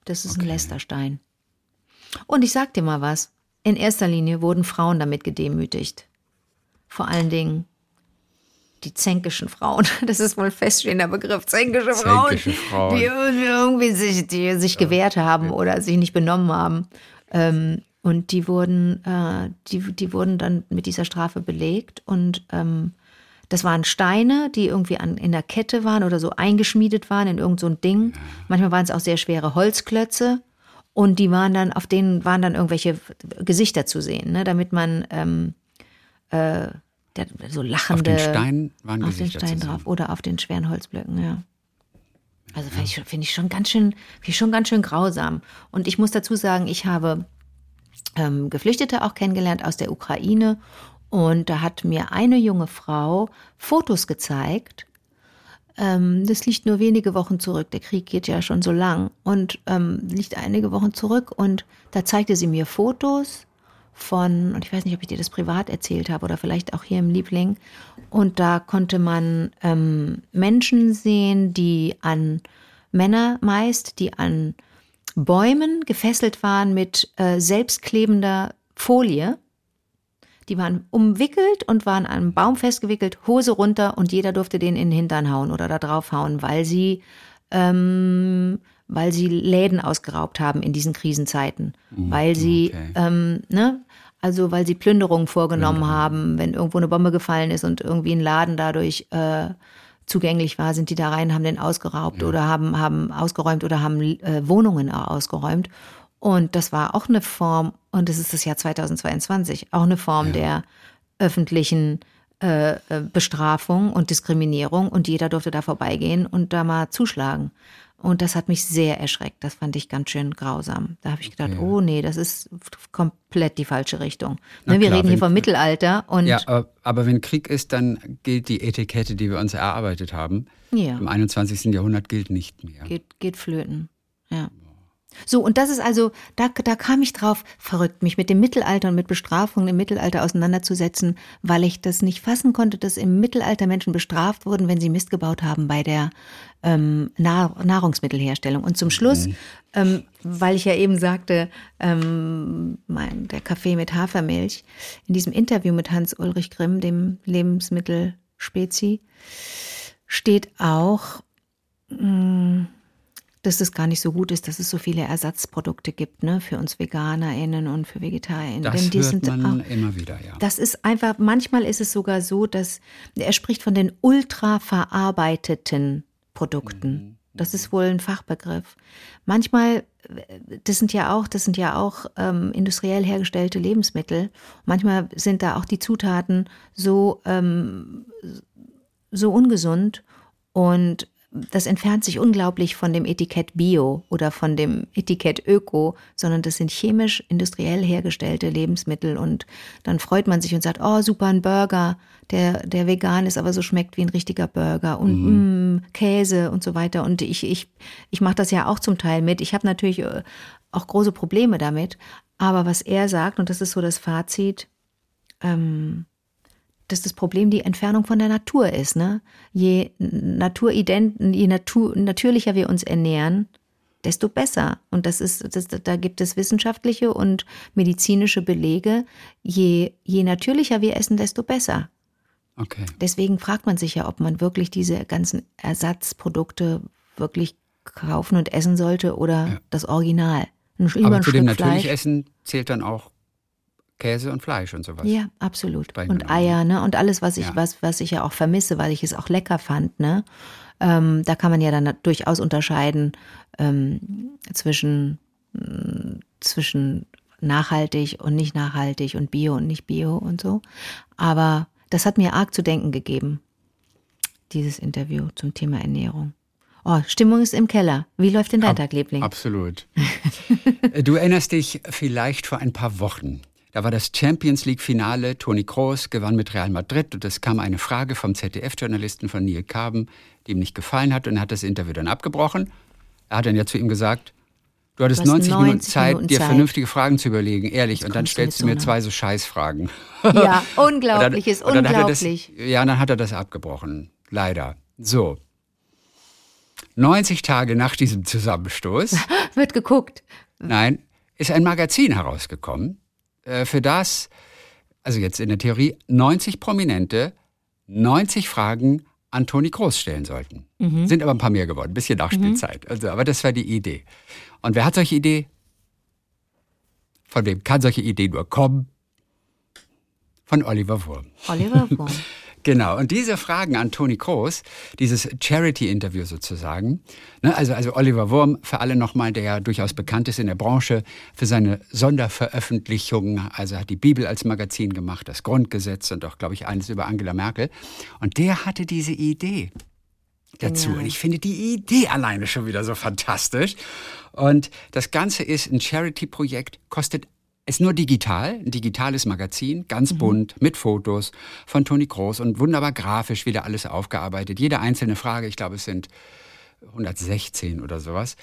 Das ist ein Lästerstein. Und ich sag dir mal was. In erster Linie wurden Frauen damit gedemütigt. Vor allen Dingen die zänkischen Frauen. Das ist wohl ein feststehender Begriff. Zänkische Frauen, Zänkische Frauen. die irgendwie sich, die sich gewehrt haben oder sich nicht benommen haben. Ähm, und die wurden, äh, die, die wurden dann mit dieser Strafe belegt. Und ähm, das waren Steine, die irgendwie an, in der Kette waren oder so eingeschmiedet waren in irgend so ein Ding. Manchmal waren es auch sehr schwere Holzklötze. Und die waren dann, auf denen waren dann irgendwelche Gesichter zu sehen, ne, damit man ähm, äh, so lachende. Auf den Stein waren Auf den Gesichter Stein zu sehen. drauf oder auf den schweren Holzblöcken, ja. Also finde ich, schon- finde ich schon ganz schön, ich schon ganz schön grausam. Und ich muss dazu sagen, ich habe ähm, Geflüchtete auch kennengelernt aus der Ukraine. Und da hat mir eine junge Frau Fotos gezeigt. Ähm, das liegt nur wenige Wochen zurück. Der Krieg geht ja schon so lang und ähm, liegt einige Wochen zurück. Und da zeigte sie mir Fotos von, und ich weiß nicht, ob ich dir das privat erzählt habe oder vielleicht auch hier im Liebling. Und da konnte man ähm, Menschen sehen, die an Männer meist, die an Bäumen gefesselt waren mit äh, selbstklebender Folie. Die waren umwickelt und waren an einem Baum festgewickelt, Hose runter und jeder durfte den in den Hintern hauen oder da drauf hauen, weil sie, ähm, weil sie Läden ausgeraubt haben in diesen Krisenzeiten, weil sie, okay. ähm, ne, also weil sie Plünderungen vorgenommen haben, wenn irgendwo eine Bombe gefallen ist und irgendwie ein Laden dadurch äh, zugänglich war, sind die da rein, haben den ausgeraubt oder haben, haben ausgeräumt oder haben äh, Wohnungen ausgeräumt. Und das war auch eine Form, und das ist das Jahr 2022, auch eine Form der öffentlichen äh, äh, Bestrafung und Diskriminierung. Und jeder durfte da vorbeigehen und da mal zuschlagen. Und das hat mich sehr erschreckt. Das fand ich ganz schön grausam. Da habe ich gedacht, Okay. oh nee, das ist komplett die falsche Richtung. Na Ne, wir klar, reden hier vom Mittelalter und Ja, aber, aber wenn Krieg ist, dann gilt die Etikette, die wir uns erarbeitet haben. Ja. Im 21. Jahrhundert gilt nicht mehr. geht, geht flöten. Ja. So, und das ist also, da, da kam ich drauf, verrückt, mich mit dem Mittelalter und mit Bestrafungen im Mittelalter auseinanderzusetzen, weil ich das nicht fassen konnte, dass im Mittelalter Menschen bestraft wurden, wenn sie Mist gebaut haben bei der ähm, Nahr Nahrungsmittelherstellung. Und zum Schluss, ähm, weil ich ja eben sagte, ähm, mein, der Kaffee mit Hafermilch, in diesem Interview mit Hans-Ulrich Grimm, dem Lebensmittelspezi, steht auch, dass es gar nicht so gut ist, dass es so viele Ersatzprodukte gibt, ne, für uns VeganerInnen und für VegetarInnen. Das Denn die hört sind man auch, immer wieder, ja. das ist einfach, manchmal ist es sogar so, dass er spricht von den ultra verarbeiteten Produkten. Das ist wohl ein Fachbegriff. Manchmal, das sind ja auch, das sind ja auch ähm, industriell hergestellte Lebensmittel. Manchmal sind da auch die Zutaten so, ähm, so ungesund und das entfernt sich unglaublich von dem Etikett Bio oder von dem Etikett Öko, sondern das sind chemisch, industriell hergestellte Lebensmittel und dann freut man sich und sagt, oh super, ein Burger, der, der vegan ist, aber so schmeckt wie ein richtiger Burger und mm, Käse und so weiter. Und ich, ich, ich mache das ja auch zum Teil mit. Ich habe natürlich äh, auch große Probleme damit, aber was er sagt, und das ist so das Fazit, ähm, dass das Problem die Entfernung von der Natur ist. Ne? Je naturident, je Natur, natürlicher wir uns ernähren, desto besser. Und das ist, das, da gibt es wissenschaftliche und medizinische Belege. Je, je natürlicher wir essen, desto besser. Okay. Deswegen fragt man sich ja, ob man wirklich diese ganzen Ersatzprodukte wirklich kaufen und essen sollte oder Ja. das Original. Ein, Aber zu dem natürlich. Essen zählt dann auch Käse und Fleisch und sowas. Ja, absolut. Und genommen. Eier, ne? Und alles, was ich, Ja. was, was ich ja auch vermisse, weil ich es auch lecker fand, ne? Ähm, da kann man ja dann durchaus unterscheiden ähm, zwischen, mh, zwischen nachhaltig und nicht nachhaltig und Bio und nicht Bio und so. Aber das hat mir arg zu denken gegeben, dieses Interview zum Thema Ernährung. Oh, Stimmung ist im Keller. Wie läuft denn dein Tag, Liebling? Absolut. du erinnerst dich vielleicht vor ein paar Wochen. Da war das Champions League-Finale. Toni Kroos gewann mit Real Madrid und es kam eine Frage vom ZDF-Journalisten von Neil Carben, die ihm nicht gefallen hat und er hat das Interview dann abgebrochen. Er hat dann ja zu ihm gesagt, du hattest Du hast 90, Minuten 90 Zeit, Minuten dir Zeit. vernünftige Fragen zu überlegen, ehrlich. und dann stellst du so mir einer- zwei so Scheißfragen. Ja, Und unglaublich, ist und unglaublich. Das, ja, dann hat er das abgebrochen. Leider. So. 90 Tage nach diesem Zusammenstoß, Wird geguckt. nein, ist ein Magazin herausgekommen, äh, für das, also jetzt in der Theorie, 90 Prominente 90 Fragen an Toni Groß stellen sollten. Sind aber ein paar mehr geworden, ein bisschen Nachspielzeit. Also, aber das war die Idee. Und wer hat solche Idee? Von wem kann solche Idee nur kommen? Von Oliver Wurm. Oliver Wurm. Genau, und diese Fragen an Toni Kroos, dieses Charity-Interview sozusagen, ne, also, also Oliver Wurm, für alle nochmal, der ja durchaus bekannt ist in der Branche, für seine Sonderveröffentlichungen, also hat die Bibel als Magazin gemacht, das Grundgesetz und auch, glaube ich, eines über Angela Merkel. Und der hatte diese Idee dazu. Genial. Und ich finde die Idee alleine schon wieder so fantastisch. Und das Ganze ist ein Charity-Projekt, kostet ist nur digital, ein digitales Magazin, ganz bunt, mit Fotos von Toni Kroos und wunderbar grafisch wieder alles aufgearbeitet. Jede einzelne Frage, ich glaube, es sind 116 oder sowas.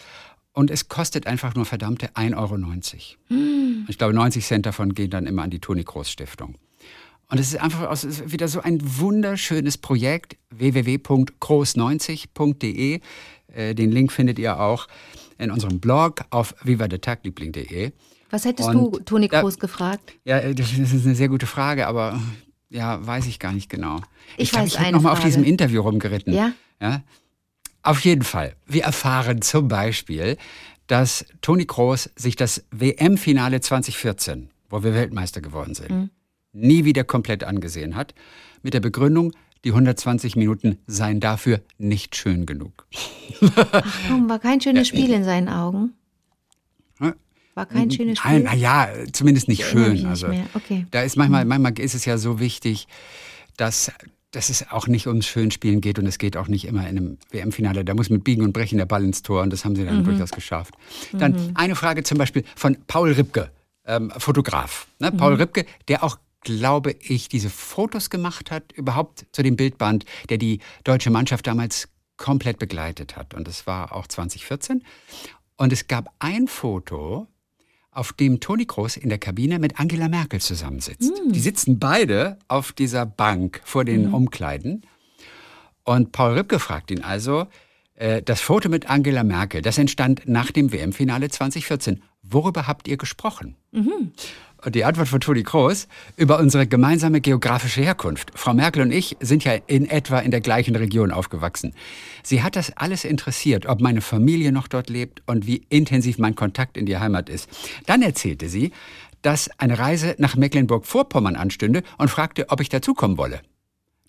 Und es kostet einfach nur verdammte 1,90 Euro. Ich glaube, 90 Cent davon gehen dann immer an die Toni Kroos Stiftung. Und es ist einfach aus- es ist wieder so ein wunderschönes Projekt, www.groß90.de. Äh, Den Link findet ihr auch in unserem Blog auf vivadetagliebling.de. Was hättest Und du Toni da- Kroos gefragt? Ja, äh, das ist eine sehr gute Frage, aber äh, ja, weiß ich gar nicht genau. Ich glaub, weiß ich habe eine noch mal auf diesem Interview rumgeritten. Ja? ja. Auf jeden Fall. Wir erfahren zum Beispiel, dass Toni Kroos sich das WM-Finale 2014, wo wir Weltmeister geworden sind, Mhm. nie wieder komplett angesehen hat, mit der Begründung, die 120 Minuten seien dafür nicht schön genug. Warum war kein schönes Spiel in seinen Augen? War kein schönes Nein, Spiel? naja, zumindest nicht Ich schön. nicht Also, mehr. Okay. Da ist manchmal, manchmal ist es ja so wichtig, dass, dass es auch nicht ums Schönspielen geht und es geht auch nicht immer in einem WM-Finale. Da muss mit Biegen und Brechen der Ball ins Tor und das haben sie dann durchaus geschafft. Dann eine Frage zum Beispiel von Paul Ripke, ähm, Fotograf. Ne? Paul Ripke, der auch glaube ich, diese Fotos gemacht hat, überhaupt zu dem Bildband, der die deutsche Mannschaft damals komplett begleitet hat. Und das war auch 2014. Und es gab ein Foto, auf dem Toni Kroos in der Kabine mit Angela Merkel zusammensitzt. Die sitzen beide auf dieser Bank vor den Umkleiden. Und Paul Ripke fragt ihn also, äh, das Foto mit Angela Merkel, das entstand nach dem WM-Finale 2014. Worüber habt ihr gesprochen? Und die Antwort von Toni Kroos über unsere gemeinsame geografische Herkunft. Frau Merkel und ich sind ja in etwa in der gleichen Region aufgewachsen. Sie hat das alles interessiert, ob meine Familie noch dort lebt und wie intensiv mein Kontakt in die Heimat ist. Dann erzählte sie, dass eine Reise nach Mecklenburg-Vorpommern anstünde und fragte, ob ich dazukommen wolle.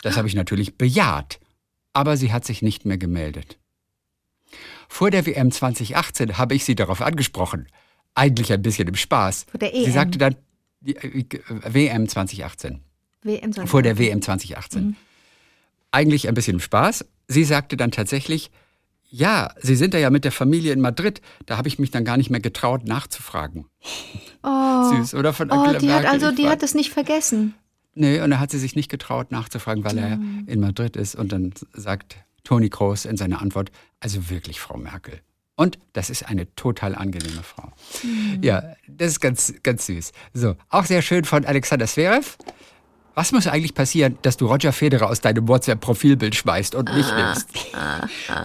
Das habe ich natürlich bejaht, aber sie hat sich nicht mehr gemeldet. Vor der WM 2018 habe ich sie darauf angesprochen. Eigentlich ein bisschen im Spaß. Vor der Sie EM. sagte dann, die, äh, WM 2018. WM 20. Vor der WM 2018. Eigentlich ein bisschen im Spaß. Sie sagte dann tatsächlich, Ja, Sie sind da ja mit der Familie in Madrid. Da habe ich mich dann gar nicht mehr getraut, nachzufragen. Oh, Süß, oder? Von oh Angela die hat also, die hat es nicht vergessen. Nee, und da hat sie sich nicht getraut, nachzufragen, weil er in Madrid ist. Und dann sagt Toni Kroos in seiner Antwort, also wirklich, Frau Merkel. Und das ist eine total angenehme Frau. Ja, das ist ganz, ganz süß. So, auch sehr schön von Alexander Zverev. Was muss eigentlich passieren, dass du Roger Federer aus deinem WhatsApp-Profilbild schmeißt und mich nimmst?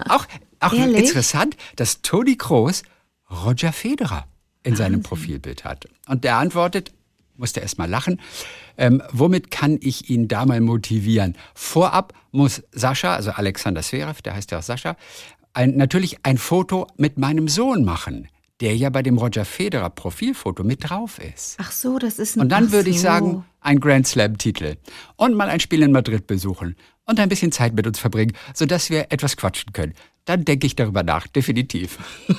Auch, auch Ehrlich? interessant, dass Toni Kroos Roger Federer in seinem Profilbild hat. Und der antwortet, musste erst mal lachen, ähm, womit kann ich ihn da mal motivieren? Vorab muss Sascha, also Alexander Zverev, der heißt ja auch Sascha, ein, natürlich ein Foto mit meinem Sohn machen, der ja bei dem Roger Federer Profilfoto mit drauf ist. Ach so, das ist ein Und dann ach würde ich sagen, ein Grand Slam-Titel. Und mal ein Spiel in Madrid besuchen. Und ein bisschen Zeit mit uns verbringen, sodass wir etwas quatschen können. Dann denke ich darüber nach, definitiv.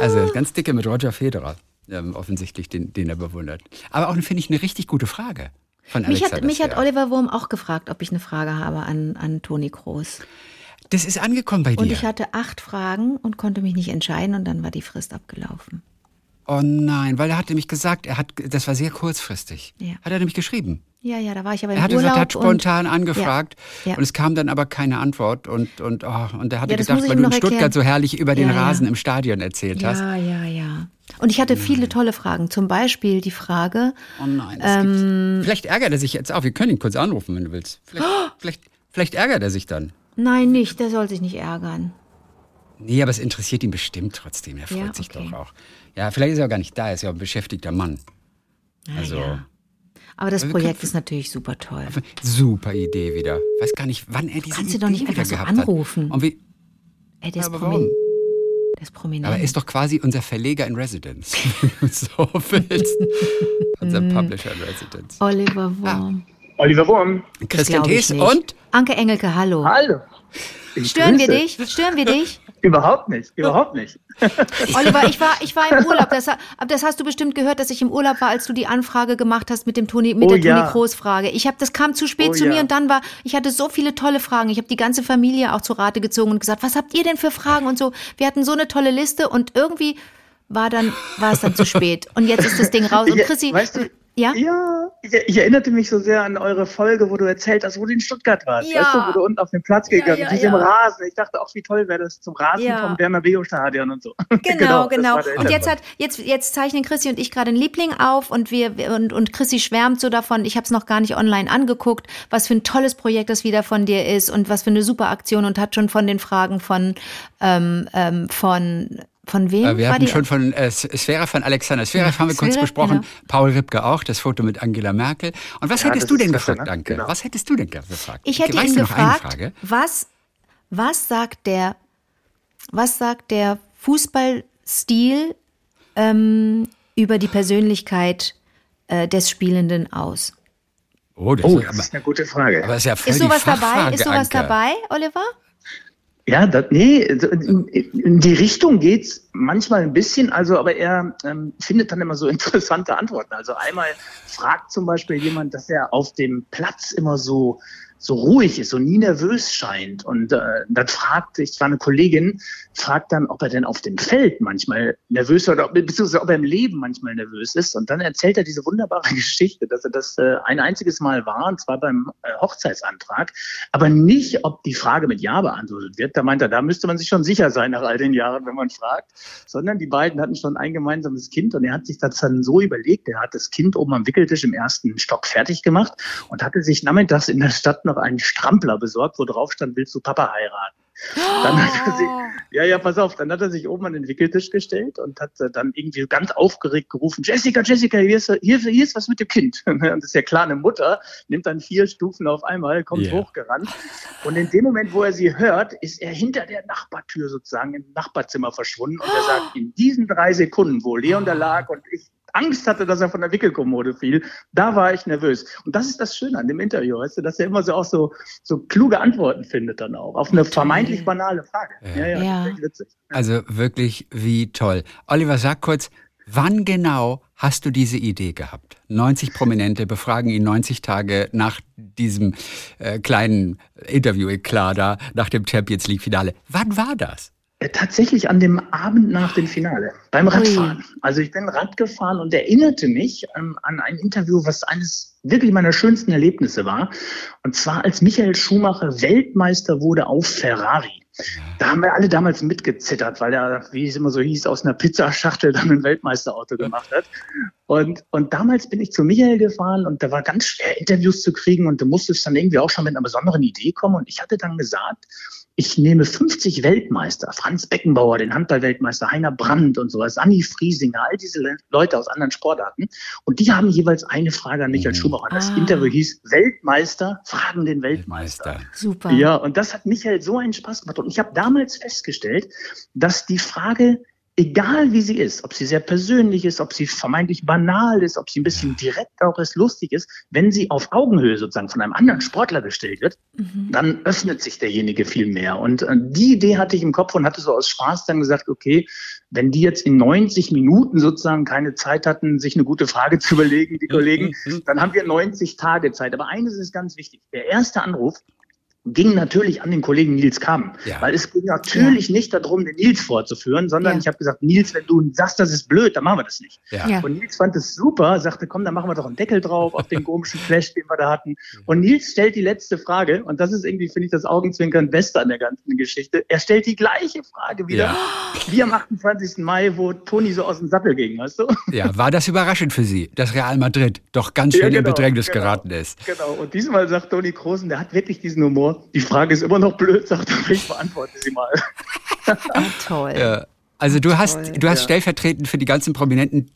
also ganz dicke mit Roger Federer. Ähm, offensichtlich, den, den er bewundert. Aber auch, finde ich, eine richtig gute Frage von Mich Alexander hat, mich hat. Oliver Wurm auch gefragt, ob ich eine Frage habe an, an Toni Kroos. Das ist angekommen bei Und dir. ich hatte acht Fragen und konnte mich nicht entscheiden und dann war die Frist abgelaufen. oh nein, weil er hat nämlich gesagt, er hat, das war sehr kurzfristig. Ja. Hat er nämlich geschrieben. Ja, ja, da war ich aber im Er Urlaub. gesagt, er hat spontan und, angefragt Ja, ja. und es kam dann aber keine Antwort und, und, oh, und er hatte gedacht, weil du in Stuttgart erklären. so herrlich über den. Rasen im Stadion erzählt hast. Ja, ja, ja. Und ich hatte viele tolle Fragen. Zum Beispiel die Frage, Oh nein, Ähm. Vielleicht ärgert er sich jetzt auch. Wir können ihn kurz anrufen, wenn du willst. Vielleicht, vielleicht, vielleicht ärgert er sich dann. Nein, nicht, der soll sich nicht ärgern. Nee, aber es interessiert ihn bestimmt trotzdem. Er freut Ja, sich okay. doch auch. Ja, vielleicht ist er auch gar nicht da. Er ist ja auch ein beschäftigter Mann. Also, ja. Aber das wir Projekt können- ist natürlich super toll. super Idee wieder. Weiß gar nicht, wann er diese kannst du Idee doch nicht wieder einfach so anrufen. hat. Und wie, Ey, der ist, aber warum? der ist prominent. Aber er ist doch quasi unser Verleger in Residence, wenn du so willst. unser Mm. Publisher in Residence. Oliver Wurm. Oliver Wurm. Christian ich Thees nicht. und Anke Engelke, hallo. Hallo. Ich Stören wir grüße. dich? Stören wir dich? Überhaupt nicht, überhaupt nicht. Oliver, ich war, ich war im Urlaub. Das, aber das hast du bestimmt gehört, dass ich im Urlaub war, als du die Anfrage gemacht hast mit dem Toni, mit Oh der Toni ja. Kroos Frage. Ich habe, das kam zu spät Oh zu mir ja. und dann war, ich hatte so viele tolle Fragen. Ich habe die ganze Familie auch zu Rate gezogen und gesagt, was habt ihr denn für Fragen und so. Wir hatten so eine tolle Liste und irgendwie war dann, war es dann zu spät. Und jetzt ist das Ding raus. Und Ja, Chrissy, weißt du, ja? Ja, ich, erinnerte mich so sehr an eure Folge, wo du erzählt hast, wo du in Stuttgart warst. Ja. Weißt du, wo du unten auf den Platz gegangen ja, bist, diesem ja. Rasen. Ich dachte auch, wie toll wäre das zum Rasen Ja. vom Bernabeu-Stadion und so. Genau, genau. der Und jetzt hat jetzt jetzt zeichnen Chrissy und ich gerade einen Liebling auf und wir wir- und und Chrissy schwärmt so davon. Ich habe es noch gar nicht online angeguckt, was für ein tolles Projekt das wieder von dir ist und was für eine super Aktion und hat schon von den Fragen von ähm, ähm, von von wem Äh, Wir hatten schon von äh, Sphäre von Alexander Sphäre, haben wir kurz Zverev, besprochen. genau. Paul Ripke auch, das Foto mit Angela Merkel. Und was Ja, hättest du denn gefragt, ne? Anke? Genau. Was hättest du denn gefragt? ich hätte weißt ihn du noch eine gefragt, Frage? was was sagt der was sagt der Fußballstil ähm, über die Persönlichkeit äh, des Spielenden aus? Oh, das, Oh, ist, das ist eine gute Frage. aber ist ja Ist sowas Fachfrage, dabei? Ist sowas Anke. dabei, Oliver? Ja, das, nee, in die Richtung geht's manchmal ein bisschen, also aber er ähm, findet dann immer so interessante Antworten. Also einmal fragt zum Beispiel jemand, dass er auf dem Platz immer so so ruhig ist, so nie nervös scheint. Und äh, dann fragt, ich war eine Kollegin, fragt dann, ob er denn auf dem Feld manchmal nervös oder beziehungsweise ob er im Leben manchmal nervös ist. Und dann erzählt er diese wunderbare Geschichte, dass er das äh, ein einziges Mal war, und zwar beim äh, Hochzeitsantrag, aber nicht, ob die Frage mit Ja beantwortet wird. Da meint er, da müsste man sich schon sicher sein nach all den Jahren, wenn man fragt. Sondern die beiden hatten schon ein gemeinsames Kind und er hat sich das dann so überlegt, er hat das Kind oben am Wickeltisch im ersten Stock fertig gemacht und hatte sich nachmittags in der Stadt noch einen Strampler besorgt, wo drauf stand, willst du Papa heiraten? Dann hat er sich, ja, ja, pass auf, dann hat er sich oben an den Wickeltisch gestellt und hat äh, dann irgendwie ganz aufgeregt gerufen, Jessica, Jessica, hier ist, hier, hier ist was mit dem Kind. Und das ist ja klar, eine Mutter nimmt dann vier Stufen auf einmal, kommt Ja. hochgerannt. Und in dem Moment, wo er sie hört, ist er hinter der Nachbartür sozusagen im Nachbarzimmer verschwunden und er sagt, in diesen drei Sekunden, wo Leon da lag und ich Angst hatte, dass er von der Wickelkommode fiel, da war ich nervös. Und das ist das Schöne an dem Interview, weißt du, dass er immer so auch so, so kluge Antworten findet dann auch, auf eine vermeintlich banale Frage. Ja, ja, Ja. Witzig. Also wirklich wie toll. Oliver, sag kurz, wann genau hast du diese Idee gehabt? 90 Prominente befragen ihn 90 Tage nach diesem äh, kleinen Interview klar da nach dem Champions League Finale. Wann war das? Äh, Tatsächlich an dem Abend nach dem Finale, beim Radfahren. Also ich bin Rad gefahren und erinnerte mich ähm, an ein Interview, was eines wirklich meiner schönsten Erlebnisse war. Und zwar als Michael Schumacher Weltmeister wurde auf Ferrari. Da haben wir alle damals mitgezittert, weil er, wie es immer so hieß, aus einer Pizzaschachtel dann ein Weltmeisterauto gemacht hat. Und, und damals bin ich zu Michael gefahren und da war ganz schwer, Interviews zu kriegen und du musstest dann irgendwie auch schon mit einer besonderen Idee kommen. Und ich hatte dann gesagt, ich nehme 50 Weltmeister, Franz Beckenbauer, den Handball-Weltmeister, Heiner Brandt und sowas, Anni Friesinger, all diese Le Leute aus anderen Sportarten. Und die haben jeweils eine Frage an Michael Schumacher. Das Ah. Interview hieß Weltmeister, fragen den Weltmeister. Meister. Super. Ja, und das hat Michael so einen Spaß gemacht. Und ich habe damals festgestellt, dass die Frage, egal wie sie ist, ob sie sehr persönlich ist, ob sie vermeintlich banal ist, ob sie ein bisschen direkt auch ist, lustig ist, wenn sie auf Augenhöhe sozusagen von einem anderen Sportler gestellt wird, dann öffnet sich derjenige viel mehr. Und äh, die Idee hatte ich im Kopf und hatte so aus Spaß dann gesagt, okay, wenn die jetzt in 90 Minuten sozusagen keine Zeit hatten, sich eine gute Frage zu überlegen, die Kollegen, dann haben wir 90 Tage Zeit. Aber eines ist ganz wichtig. Der erste Anruf ging natürlich an den Kollegen Nils Kamm. Ja. Weil es ging natürlich nicht darum, den Nils vorzuführen, sondern Ja. ich habe gesagt, Nils, wenn du sagst, das ist blöd, dann machen wir das nicht. Ja. Ja. Und Nils fand es super, sagte, komm, dann machen wir doch einen Deckel drauf auf den komischen Flash, den wir da hatten. Und Nils stellt die letzte Frage, und das ist irgendwie, finde ich, das Augenzwinkern Beste an der ganzen Geschichte. Er stellt die gleiche Frage wieder, Ja. wie am 28. Mai, wo Toni so aus dem Sattel ging, weißt du? Ja, war das überraschend für Sie, dass Real Madrid doch ganz schön Ja, in genau, Bedrängnis genau. geraten ist? Genau, und diesmal sagt Toni Krosen, der hat wirklich diesen Humor. Die Frage ist immer noch blöd, sagt er, ich beantworte sie mal. Ah, toll. Ja. Also du hast, Toll. du hast Ja. stellvertretend für die ganzen Prominenten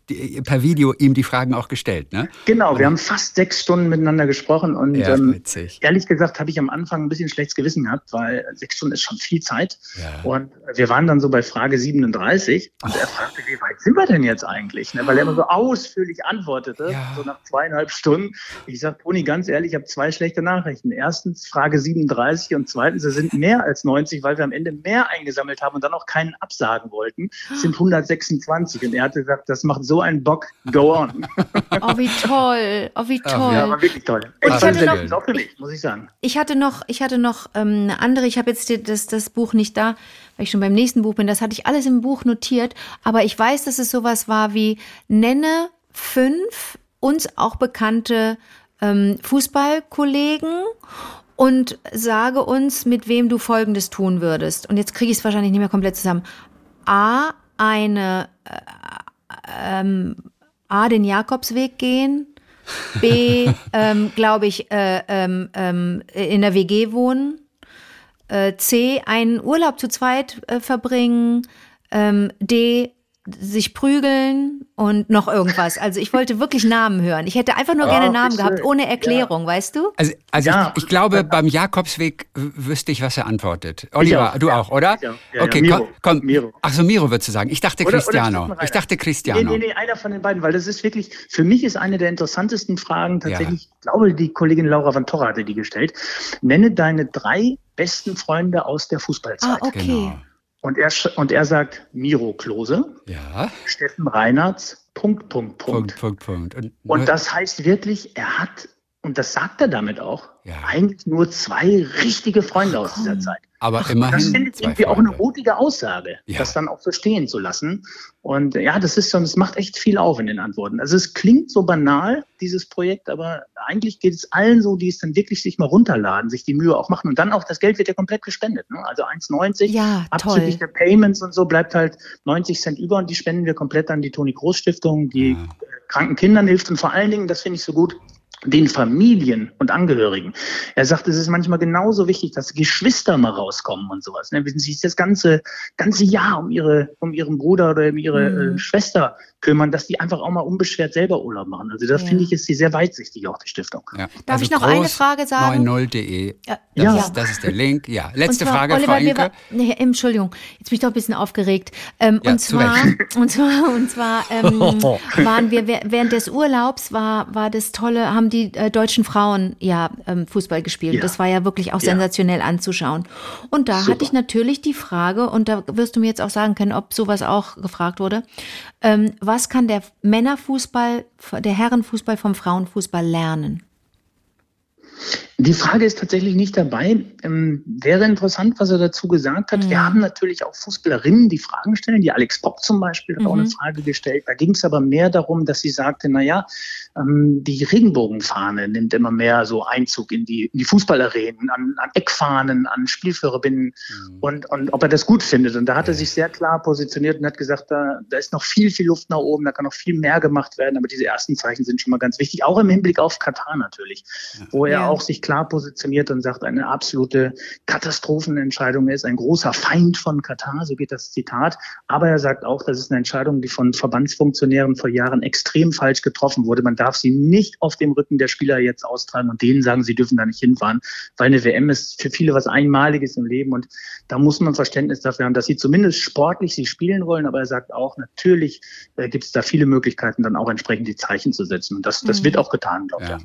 per Video ihm die Fragen auch gestellt, ne? Genau, wir haben fast sechs Stunden miteinander gesprochen und Ja, ähm, ehrlich gesagt habe ich am Anfang ein bisschen schlechtes Gewissen gehabt, weil sechs Stunden ist schon viel Zeit. Ja. Und wir waren dann so bei Frage 37 und er fragte, wie weit sind wir denn jetzt eigentlich? Ne, weil er immer so ausführlich antwortete, so nach zweieinhalb Stunden. Ich sage, Toni, ganz ehrlich, ich habe zwei schlechte Nachrichten. Erstens Frage 37 und zweitens, es sind mehr als 90, weil wir am Ende mehr eingesammelt haben und dann auch keinen absagen wollten. Es sind 126 und er hatte gesagt, das macht so einen Bock, go on. Oh, wie toll. Oh, wie toll. Ja, war wirklich toll. Und Ich ich hatte noch- mich, muss ich sagen. Ich hatte noch, ich hatte noch ähm, eine andere, ich habe jetzt das, das Buch nicht da, weil ich schon beim nächsten Buch bin. Das hatte ich alles im Buch notiert, aber ich weiß, dass es sowas war wie nenne fünf uns auch bekannte ähm, Fußballkollegen und sage uns, mit wem du Folgendes tun würdest. Und jetzt kriege ich es wahrscheinlich nicht mehr komplett zusammen. A, eine äh, ähm, A, den Jakobsweg gehen. B, ähm, glaube ich, äh, ähm, ähm, in der WG wohnen. Äh, C, einen Urlaub zu zweit äh, verbringen. Ähm, D, sich prügeln und noch irgendwas. Also ich wollte wirklich Namen hören. Ich hätte einfach nur gerne Ah, Namen gehabt, ohne Erklärung, weißt du? Also, also Ja. ich, ich glaube, beim Jakobsweg wüsste ich, was er antwortet. Oliver, auch, du ja. auch, oder? Ja, ja, okay, Miro. komm, komm. Miro. Ach so, Miro würdest du sagen. Ich dachte Oder- oder Cristiano. Reiner. ich dachte Cristiano. Nee, nee, nee, einer von den beiden, weil das ist wirklich, für mich ist eine der interessantesten Fragen tatsächlich, ich glaube, die Kollegin Laura van Torra hatte die gestellt. Nenne deine drei besten Freunde aus der Fußballzeit. Ah, okay. Genau. Und, er, und er sagt Miro Klose, Ja, Steffen Reinhardt, Punkt, Punkt, Punkt. Punkt, Punkt, Punkt. Und, Und das heißt wirklich, er hat, und das sagt er damit auch, Ja. eigentlich nur zwei richtige Freunde aus dieser Zeit. Aber Das immerhin finde ich irgendwie auch eine Freunde. mutige Aussage, Ja. das dann auch so stehen zu lassen. Und ja, das ist schon, es macht echt viel auf in den Antworten. Also es klingt so banal, dieses Projekt, aber eigentlich geht es allen so, die es dann wirklich sich mal runterladen, sich die Mühe auch machen und dann auch, das Geld wird ja komplett gespendet. Ne? Also 1,90 Ja, abzüglich der Payments und so bleibt halt 90 Cent über und die spenden wir komplett an die Toni Groß Stiftung, die Ja. kranken Kindern hilft und vor allen Dingen, das finde ich so gut, den Familien und Angehörigen. Er sagt, es ist manchmal genauso wichtig, dass Geschwister mal rauskommen und sowas. Ne? Wenn sie sich das ganze, ganze Jahr um ihre, um ihren Bruder oder um ihre Mhm. äh, Schwester kümmern, dass die einfach auch mal unbeschwert selber Urlaub machen. Also da Ja. finde ich, ist sie sehr weitsichtig, auch die Stiftung. Ja. Darf ich noch eine Frage sagen? 90.de. Das, Ja. ist, das ist der Link. Ja, letzte Und zwar, Frage, Oliver, Frau Inke. war, nee, Entschuldigung, jetzt bin ich doch ein bisschen aufgeregt. Ähm, Ja, und, zu zwar, und zwar, und zwar ähm, waren wir wäh- während des Urlaubs war war das tolle, haben die äh, deutschen Frauen ja ähm, Fußball gespielt. Ja. Das war ja wirklich auch Ja. sensationell anzuschauen. Und da Super. hatte ich natürlich die Frage, und da wirst du mir jetzt auch sagen können, ob sowas auch gefragt wurde. Ähm, was kann der Männerfußball, der Herrenfußball vom Frauenfußball lernen? Die Frage ist tatsächlich nicht dabei. Ähm, wäre interessant, was er dazu gesagt hat. Mhm. Wir haben natürlich auch Fußballerinnen, die Fragen stellen. Die Alex Bock zum Beispiel hat auch Mhm. eine Frage gestellt. Da ging es aber mehr darum, dass sie sagte, na ja, ähm, die Regenbogenfahne nimmt immer mehr so Einzug in die, in die Fußballarenen, an, an Eckfahnen, an Spielführerbinden und, und ob er das gut findet. Und da hat er sich sehr klar positioniert und hat gesagt, da, da ist noch viel, viel Luft nach oben, da kann noch viel mehr gemacht werden. Aber diese ersten Zeichen sind schon mal ganz wichtig, auch im Hinblick auf Katar natürlich, wo er Ja. Auch sich klar positioniert und sagt, eine absolute Katastrophenentscheidung ist, ein großer Feind von Katar, so geht das Zitat. Aber er sagt auch, das ist eine Entscheidung, die von Verbandsfunktionären vor Jahren extrem falsch getroffen wurde. Man darf sie nicht auf dem Rücken der Spieler jetzt austragen und denen sagen, sie dürfen da nicht hinfahren, weil eine WM ist für viele was Einmaliges im Leben und da muss man Verständnis dafür haben, dass sie zumindest sportlich sie spielen wollen, aber er sagt auch, natürlich äh, gibt es da viele Möglichkeiten, dann auch entsprechend die Zeichen zu setzen und das, das wird auch getan, glaube ich. Ja.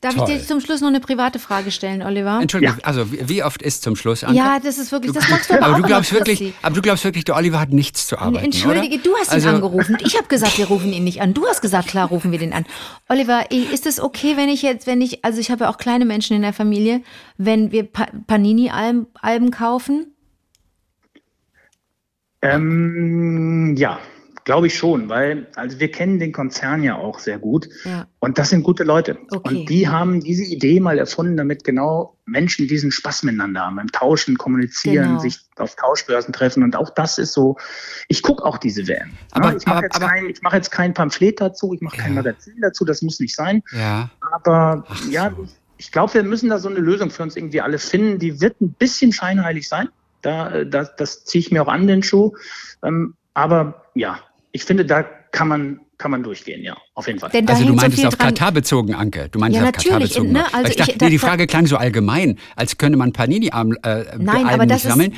Darf Toll. ich dir zum Schluss noch eine private Frage stellen, Oliver? Entschuldigung, Ja. also wie oft ist zum Schluss, Anke? Ja, das ist wirklich, das machst du aber, aber auch du glaubst immer, wirklich, aber du glaubst wirklich, der Oliver hat nichts zu arbeiten, Entschuldige, oder? du hast also, ihn angerufen. Ich habe gesagt, wir rufen ihn nicht an. Du hast gesagt, klar, rufen wir den an. Oliver, i- ist es okay, wenn ich jetzt, wenn ich, also ich habe ja auch kleine Menschen in der Familie, wenn wir pa Panini-Alben Alben kaufen? Ähm, ja, glaube ich schon, weil also wir kennen den Konzern ja auch sehr gut Ja. und das sind gute Leute. Okay. Und die haben diese Idee mal erfunden, damit genau Menschen diesen Spaß miteinander haben, beim Tauschen, kommunizieren, Genau. sich auf Tauschbörsen treffen und auch das ist so, ich gucke auch diese WM. Aber- Ja, ich mache jetzt, kein, ich mach jetzt kein Pamphlet dazu, ich mache kein Ja. Magazin dazu, das muss nicht sein. Ja. Aber Ach so. ja, ich glaube, wir müssen da so eine Lösung für uns irgendwie alle finden. Die wird ein bisschen scheinheilig sein. Da, äh, das, das ziehe ich mir auch an den Schuh. Ähm, aber ja, ich finde, da kann man, kann man durchgehen, ja, auf jeden Fall. Also du so meintest viel auf dran. Katar bezogen, Anke. Du meintest Ja, auf Katar natürlich, bezogen. ne? Weil Also ich dachte, ich- nee, die Frage klang so allgemein, als könnte man Panini-Alben äh, Nein, aber das nicht ist- sammeln.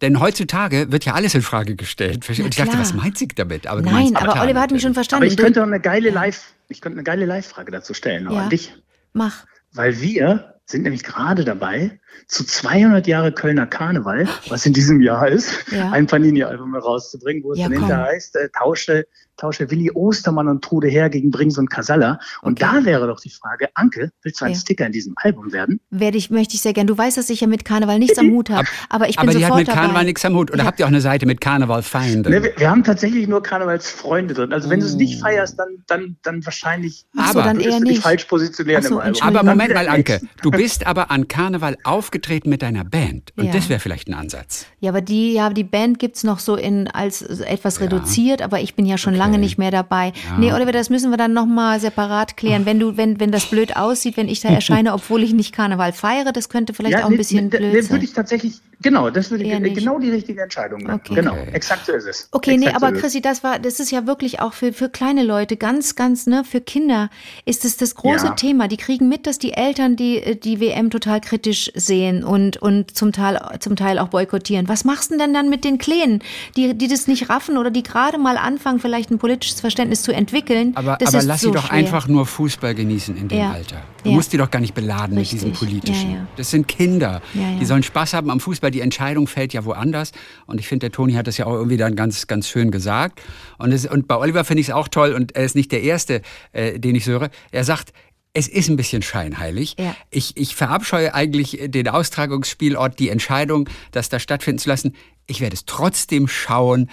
Denn heutzutage wird ja alles in Frage gestellt. Und ich dachte, was meint sie damit? Aber Nein, aber Katar Oliver hat mich schon verstanden. aber ich könnte auch eine geile Live, ich könnte eine geile Live-Frage dazu stellen, Ja. an dich. Mach. Weil wir sind nämlich gerade dabei, zu 200 Jahre Kölner Karneval, was in diesem Jahr ist, Ja. ein Panini-Album herauszubringen, wo es Ja, dann komm. hinterher heißt, äh, tausche, tausche Willi Ostermann und Trude Herr gegen Brings und Casalla. Und Okay. da wäre doch die Frage, Anke, willst du ein Ja. Sticker in diesem Album werden? Werde ich, möchte ich sehr gern. Du weißt, dass ich ja mit Karneval nichts am Hut habe. Aber ich bin Aber die hat sofort mit Karneval nichts am Hut. Oder Ja. habt ihr auch eine Seite mit Karnevalfeinden? Ne, wir, wir haben tatsächlich nur Karnevalsfreunde drin. Also wenn du es Oh. nicht feierst, dann, dann, dann wahrscheinlich Ach so, Aber- dann eher du dich nicht. falsch positionieren so, im Album. Aber Moment mal, Anke. Du bist aber an Karneval aufgetreten mit deiner Band. Und Ja. das wäre vielleicht ein Ansatz. Ja, aber die, ja, die Band gibt's noch so in als etwas reduziert, aber ich bin ja schon lange nicht mehr dabei. Nee, Oliver, das müssen wir dann nochmal separat klären. Wenn du, wenn, wenn das blöd aussieht, wenn ich da erscheine, obwohl ich nicht Karneval feiere, das könnte vielleicht auch ein nee, bisschen nee, blöd nee, würde sein. ich tatsächlich, genau, das würde ich, genau die richtige Entscheidung. nehmen. Okay. Genau, Okay. exakt so ist es. Okay, nee, Exakt so aber es. Chrissy, das war, das ist ja wirklich auch für, für kleine Leute ganz, ganz, ne, für Kinder ist es das große Ja. Thema. Die kriegen mit, dass die Eltern die, die WM total kritisch sehen und, und zum Teil, zum Teil auch boykottieren. Was machst du denn dann mit den Kleinen, die, die das nicht raffen oder die gerade mal anfangen, vielleicht ein politisches Verständnis zu entwickeln? Aber, das aber lass so sie doch schwer. einfach nur Fußball genießen in dem Ja. Alter. Du Ja. musst die doch gar nicht beladen Richtig. mit diesem Politischen. Ja. Das sind Kinder. Die sollen Spaß haben am Fußball. Die Entscheidung fällt ja woanders. Und ich finde, der Toni hat das ja auch irgendwie dann ganz, ganz schön gesagt. Und, es, und bei Oliver finde ich es auch toll. Und er ist nicht der Erste, äh, den ich höre. Er sagt, es ist ein bisschen scheinheilig. Ja. Ich, ich verabscheue eigentlich den Austragungsspielort, die Entscheidung, das da stattfinden zu lassen. Ich werde es trotzdem schauen.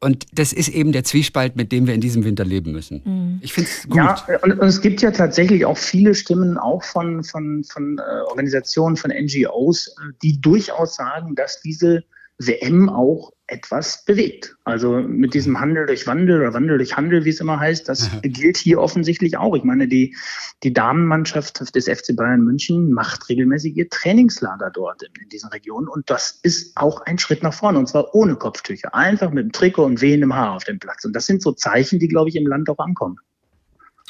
Und das ist eben der Zwiespalt, mit dem wir in diesem Winter leben müssen. Mhm. Ich finde es gut. Ja, und, und es gibt ja tatsächlich auch viele Stimmen, auch von, von, von äh, Organisationen, von NGOs, äh, die durchaus sagen, dass diese WM auch etwas bewegt. Also mit diesem Handel durch Wandel oder Wandel durch Handel, wie es immer heißt, das gilt hier offensichtlich auch. Ich meine, die, die Damenmannschaft des FC Bayern München macht regelmäßig ihr Trainingslager dort in, in diesen Regionen und das ist auch ein Schritt nach vorne und zwar ohne Kopftücher, einfach mit dem Trikot und wehendem Haar auf dem Platz. Und das sind so Zeichen, die, glaube ich, im Land auch ankommen.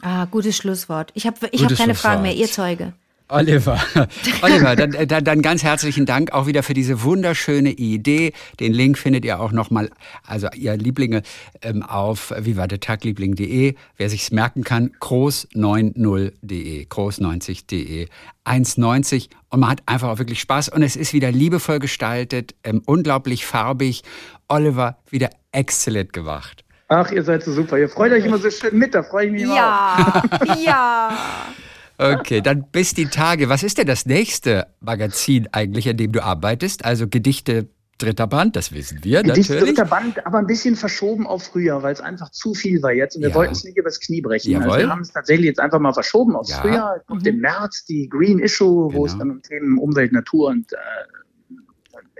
Ah, gutes Schlusswort. Ich habe ich hab keine Fragen mehr, ihr Zeuge. Oliver, Oliver, dann, äh, dann, dann ganz herzlichen Dank auch wieder für diese wunderschöne Idee. Den Link findet ihr auch nochmal, also ihr Lieblinge, ähm, auf vivadertagliebling.de. Wer sich's merken kann, groß90.de, groß90.de, 1,90 und man hat einfach auch wirklich Spaß und es ist wieder liebevoll gestaltet, ähm, unglaublich farbig. Oliver, wieder exzellent gemacht. Ach, ihr seid so super. Ihr freut euch immer so schön mit, da freue ich mich immer. auch. Ja, ja. Okay, dann bis die Tage. Was ist denn das nächste Magazin eigentlich, an dem du arbeitest? Also Gedichte dritter Band, das wissen wir Gedicht natürlich. dritter Band, aber ein bisschen verschoben auf Frühjahr, weil es einfach zu viel war jetzt und wir Ja. wollten es nicht übers Knie brechen. Also wir haben es tatsächlich jetzt einfach mal verschoben aufs Ja. Frühjahr, auf den März, die Green Issue, wo es Genau. dann um Themen Umwelt, Natur und äh,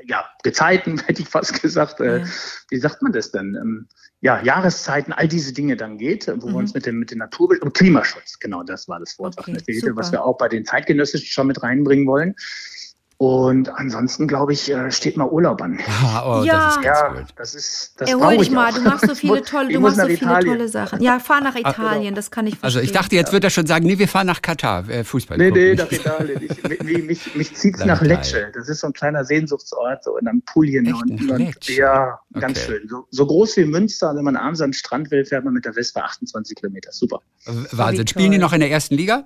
ja, Gezeiten, hätte ich fast gesagt. Äh, Wie sagt man das denn? Ja, Jahreszeiten, all diese Dinge dann geht, wo wir uns mit dem, mit dem Naturbild und Klimaschutz, genau das war das Wort, Okay, was, fehlte, was wir auch bei den zeitgenössischen schon mit reinbringen wollen. Und ansonsten, glaube ich, äh, steht mal Urlaub an. Ah, oh, Ja. das ist ganz Ja, gut. das ist das Erhol brauche dich ich mal, auch. du machst so viele tolle, du machst so viele Italien. tolle Sachen. Ja, fahr nach Italien, das kann ich Also verstehen. ich dachte, jetzt wird er schon sagen, nee, wir fahren nach Katar, äh, Fußball Nee, nee, nach Italien. Ich, mich mich, mich zieht's Nach. Lecce. Das ist so ein kleiner Sehnsuchtsort, so in Apulien. Echt, und, nach und, ja, ganz Okay. schön. So, so groß wie Münster. Wenn man abends an den Strand will, fährt man mit der Vespa 28 Kilometer. Super. Wahnsinn. Spielen die noch in der ersten Liga?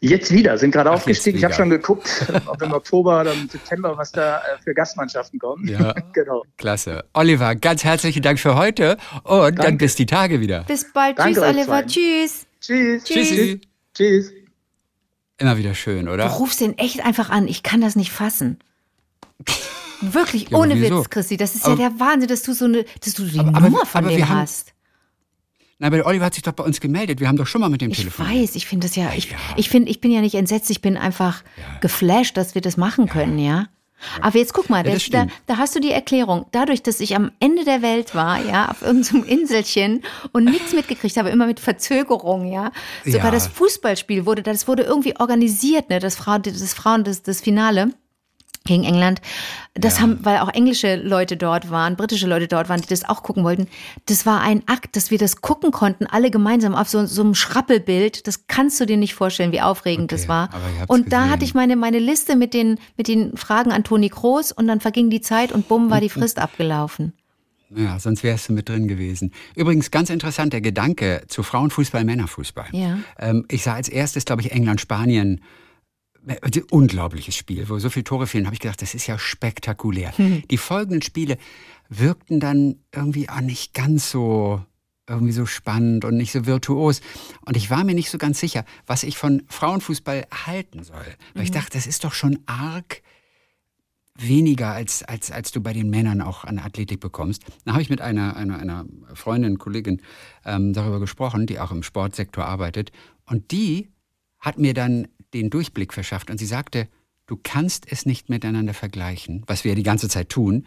Jetzt wieder, sind gerade Ach, aufgestiegen. Ich habe schon geguckt, ob im Oktober oder im September, was da äh, für Gastmannschaften kommen. Ja. genau. Klasse. Oliver, ganz herzlichen Dank für heute und dann Danke. bis die Tage wieder. Bis bald. Danke Tschüss, Oliver. zwei. Tschüss. Tschüss. Tschüssi. Tschüss. Immer wieder schön, Du oder? rufst den echt einfach an. Ich kann das nicht fassen. Wirklich, Ja, ohne wieso? Witz, Christi. Das ist Aber- ja der Wahnsinn, dass du so eine, dass du die Aber- aber- Nummer von aber dem wir haben- hast. Na, aber der Oliver hat sich doch bei uns gemeldet. Wir haben doch schon mal mit dem Ich Telefon. weiß, ich finde das ja, ich, Ja. ich finde, ich bin ja nicht entsetzt, ich bin einfach geflasht, dass wir das machen können, ja. Aber jetzt guck mal, Ja, das, da, da hast du die Erklärung. Dadurch, dass ich am Ende der Welt war, ja, auf irgendeinem Inselchen und nichts mitgekriegt habe, immer mit Verzögerung, ja. Sogar Ja. das Fußballspiel wurde, das wurde irgendwie organisiert, ne, das Frauen, das Frauen, das, das Finale gegen England. Das haben, weil auch englische Leute dort waren, britische Leute dort waren, die das auch gucken wollten. Das war ein Akt, dass wir das gucken konnten, alle gemeinsam auf so, so einem Schrappelbild. Das kannst du dir nicht vorstellen, wie aufregend Okay, das war. Und da gesehen. hatte ich meine, meine Liste mit den, mit den Fragen an Toni Kroos und dann verging die Zeit und bumm war die Frist abgelaufen. Ja, sonst wärst du mit drin gewesen. Übrigens, ganz interessant, der Gedanke zu Frauenfußball, Männerfußball. Ja. Ähm, ich sah als erstes, glaube ich, England, Spanien. Äh, Unglaubliches Spiel, wo so viele Tore fehlen, habe ich gedacht, das ist ja spektakulär. Die folgenden Spiele wirkten dann irgendwie auch nicht ganz so irgendwie so spannend und nicht so virtuos. Und ich war mir nicht so ganz sicher, was ich von Frauenfußball halten soll. Weil ich dachte, das ist doch schon arg weniger, als, als, als du bei den Männern auch an Athletik bekommst. Da habe ich mit einer, einer, einer Freundin, Kollegin ähm, darüber gesprochen, die auch im Sportsektor arbeitet. Und die hat mir dann den Durchblick verschafft und sie sagte, du kannst es nicht miteinander vergleichen, was wir ja die ganze Zeit tun.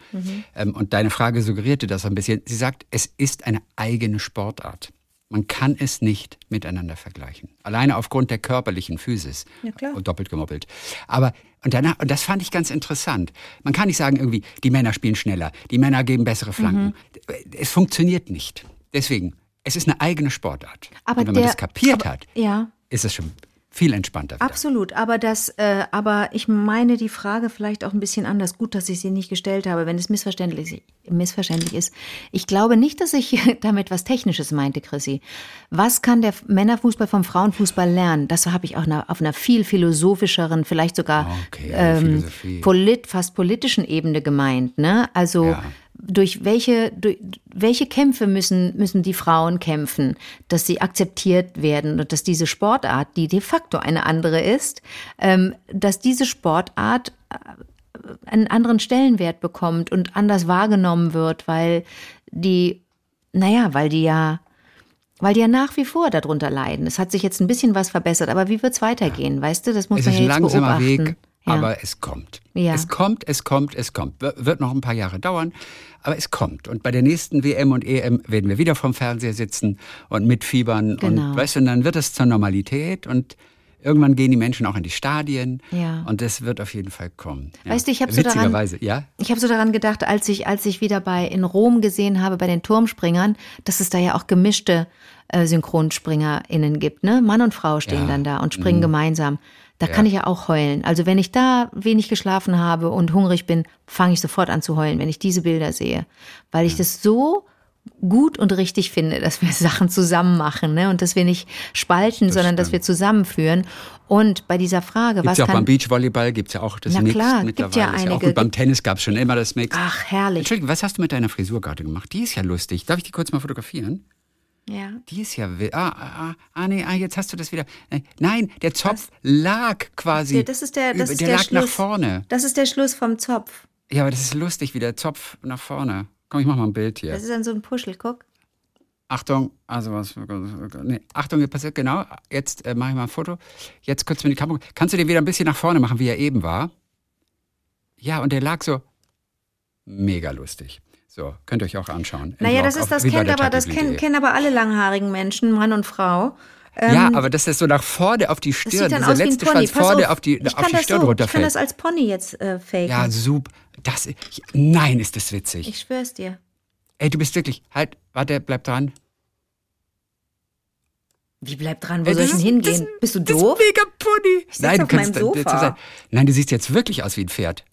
Ähm, und deine Frage suggerierte das ein bisschen. Sie sagt, es ist eine eigene Sportart. Man kann es nicht miteinander vergleichen. Alleine aufgrund der körperlichen Physis. Ja, klar. Und doppelt gemoppelt. Aber, und danach, und das fand ich ganz interessant. Man kann nicht sagen irgendwie, die Männer spielen schneller, die Männer geben bessere Flanken. Mhm. Es funktioniert nicht. Deswegen, es ist eine eigene Sportart. Aber und wenn man der- das kapiert aber- hat, Ja. ist es schon viel entspannter. Wieder. Absolut, aber das, äh, aber ich meine die Frage vielleicht auch ein bisschen anders. Gut, dass ich sie nicht gestellt habe, wenn es missverständlich, missverständlich ist. Ich glaube nicht, dass ich damit was Technisches meinte, Chrissy. Was kann der Männerfußball vom Frauenfußball lernen? Das habe ich auch auf einer viel philosophischeren, vielleicht sogar Okay, ähm, polit, fast politischen Ebene gemeint. Ne? Also Ja. Durch welche, durch welche Kämpfe müssen, müssen die Frauen kämpfen, dass sie akzeptiert werden und dass diese Sportart, die de facto eine andere ist, ähm, dass diese Sportart äh, einen anderen Stellenwert bekommt und anders wahrgenommen wird, weil die, naja, weil die ja, weil die ja nach wie vor darunter leiden. Es hat sich jetzt ein bisschen was verbessert, aber wie wird's weitergehen? Weißt du, das muss Es man ist ja ein jetzt langsamer beobachten. Weg, Ja. aber es kommt. Ja. Es kommt, es kommt, es kommt. Wird noch ein paar Jahre dauern, aber es kommt. Und bei der nächsten WM und EM werden wir wieder vom Fernseher sitzen und mitfiebern. Genau. Und, weißt und dann wird es zur Normalität und irgendwann gehen die Menschen auch in die Stadien. Ja. Und das wird auf jeden Fall kommen. Ja. Weißt du, ich hab so daran- ja? Ich habe so daran gedacht, als ich, als ich wieder bei in Rom gesehen habe bei den Turmspringern, dass es da ja auch gemischte äh, SynchronspringerInnen gibt, ne? Mann und Frau stehen Ja. Mhm. dann da und springen gemeinsam. Da kann ich ja auch heulen. Also wenn ich da wenig geschlafen habe und hungrig bin, fange ich sofort an zu heulen, wenn ich diese Bilder sehe. Weil ich das so gut und richtig finde, dass wir Sachen zusammen machen ne? und dass wir nicht spalten, sondern dass wir zusammenführen. Und bei dieser Frage, Gibt's was ja auch kann... beim Beachvolleyball, gibt's ja auch das Na Mix klar, gibt mittlerweile. ja Ist ja auch einige. gut. Beim Tennis gab's schon immer das Mix. Ach, herrlich. Entschuldigung, was hast du mit deiner Frisur gerade gemacht? Die ist ja lustig. Darf ich die kurz mal fotografieren? Ja. Die ist ja. Ah, ah, ah, ah, nee, ah, jetzt hast du das wieder. Äh, Nein, der Zopf lag quasi. Der- das ist der- das über- ist der der lag nach Schluss. vorne. Das ist der Schluss vom Zopf. Ja, aber das ist lustig, wie der Zopf nach vorne. Komm, ich mach mal ein Bild hier. Das ist dann so ein Puschel, guck. Achtung, also was. Nee, Achtung, hier passiert genau. Jetzt äh, mache ich mal ein Foto. Jetzt kurz mit die Kamera. Kannst du den wieder ein bisschen nach vorne machen, wie er eben war? Ja, und der lag so mega lustig. So, könnt ihr euch auch anschauen. Naja, das ist das kennt aber das kennen, kennen aber alle langhaarigen Menschen, Mann und Frau. Ja, aber dass das so nach vorne auf die Das Stirn, dieser letzte Pony. Schwanz vorne auf, die, ich auf die das Stirn so, Ich kann runterfällt. das als Pony jetzt äh, faken. Ja, super. Das, ich, nein, ist das witzig. ich schwör's dir. Ey, du bist wirklich, halt, warte, bleib dran. Wie bleibt dran? Wo Ey, soll das ich denn hingehen? das- Bist du Das doof? ist mega Pony. sitz Nein, du auf kannst meinem Sofa. Nein, du siehst jetzt wirklich aus wie ein Pferd.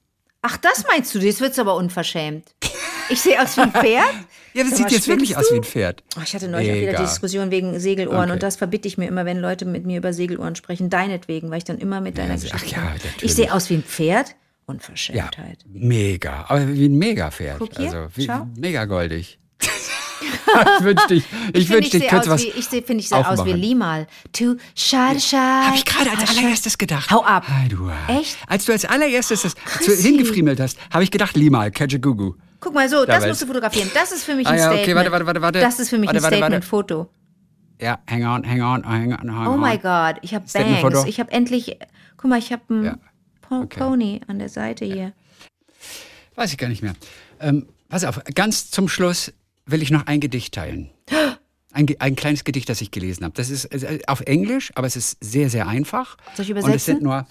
Ach, das meinst du? Jetzt wird's aber unverschämt. Ich sehe aus wie ein Pferd? Ja, das sieht jetzt wirklich spinnst aus wie du? ein Pferd. Oh, ich hatte neulich auch wieder die Diskussion wegen Segelohren Okay. und das verbitte ich mir immer, wenn Leute mit mir über Segelohren sprechen, deinetwegen, weil ich dann immer mit deiner ach Geschichte ja, komme. natürlich. Ich sehe aus wie ein Pferd. Ja, Unverschämtheit. mega. Aber wie ein Mega-Pferd. Also, wie, mega goldig. ich wünschte, ich, ich finde, wünschte, ich ich könnte was wie, ich sehe, finde ich sehe aus wie aufmachen. Limal. Tu, schade, schade. Habe ich gerade als allererstes gedacht. Hau ab. Hey, du, Echt? Als du als allererstes das Chrissy. hingefriemelt hast, habe ich gedacht, Limal, Kajagugu. Guck mal so, das musst du fotografieren. Das ist für mich Ah ein ja, okay, Statement. warte, warte, warte, warte. Das ist für mich Warte, ein. Statement-Foto. Ja, hang on, hang on, hang on, hang Oh on. my God, ich habe? Bangs. Ich habe endlich, guck mal, ich habe einen Ja. Okay. Pony an der Seite hier. Weiß ich gar nicht mehr. Ähm, pass auf, ganz zum Schluss will ich noch ein Gedicht teilen. Ein, ein kleines Gedicht, das ich gelesen habe. Das ist äh, auf Englisch, aber es ist sehr, sehr einfach. Soll ich Und es übersetzen? sind nur,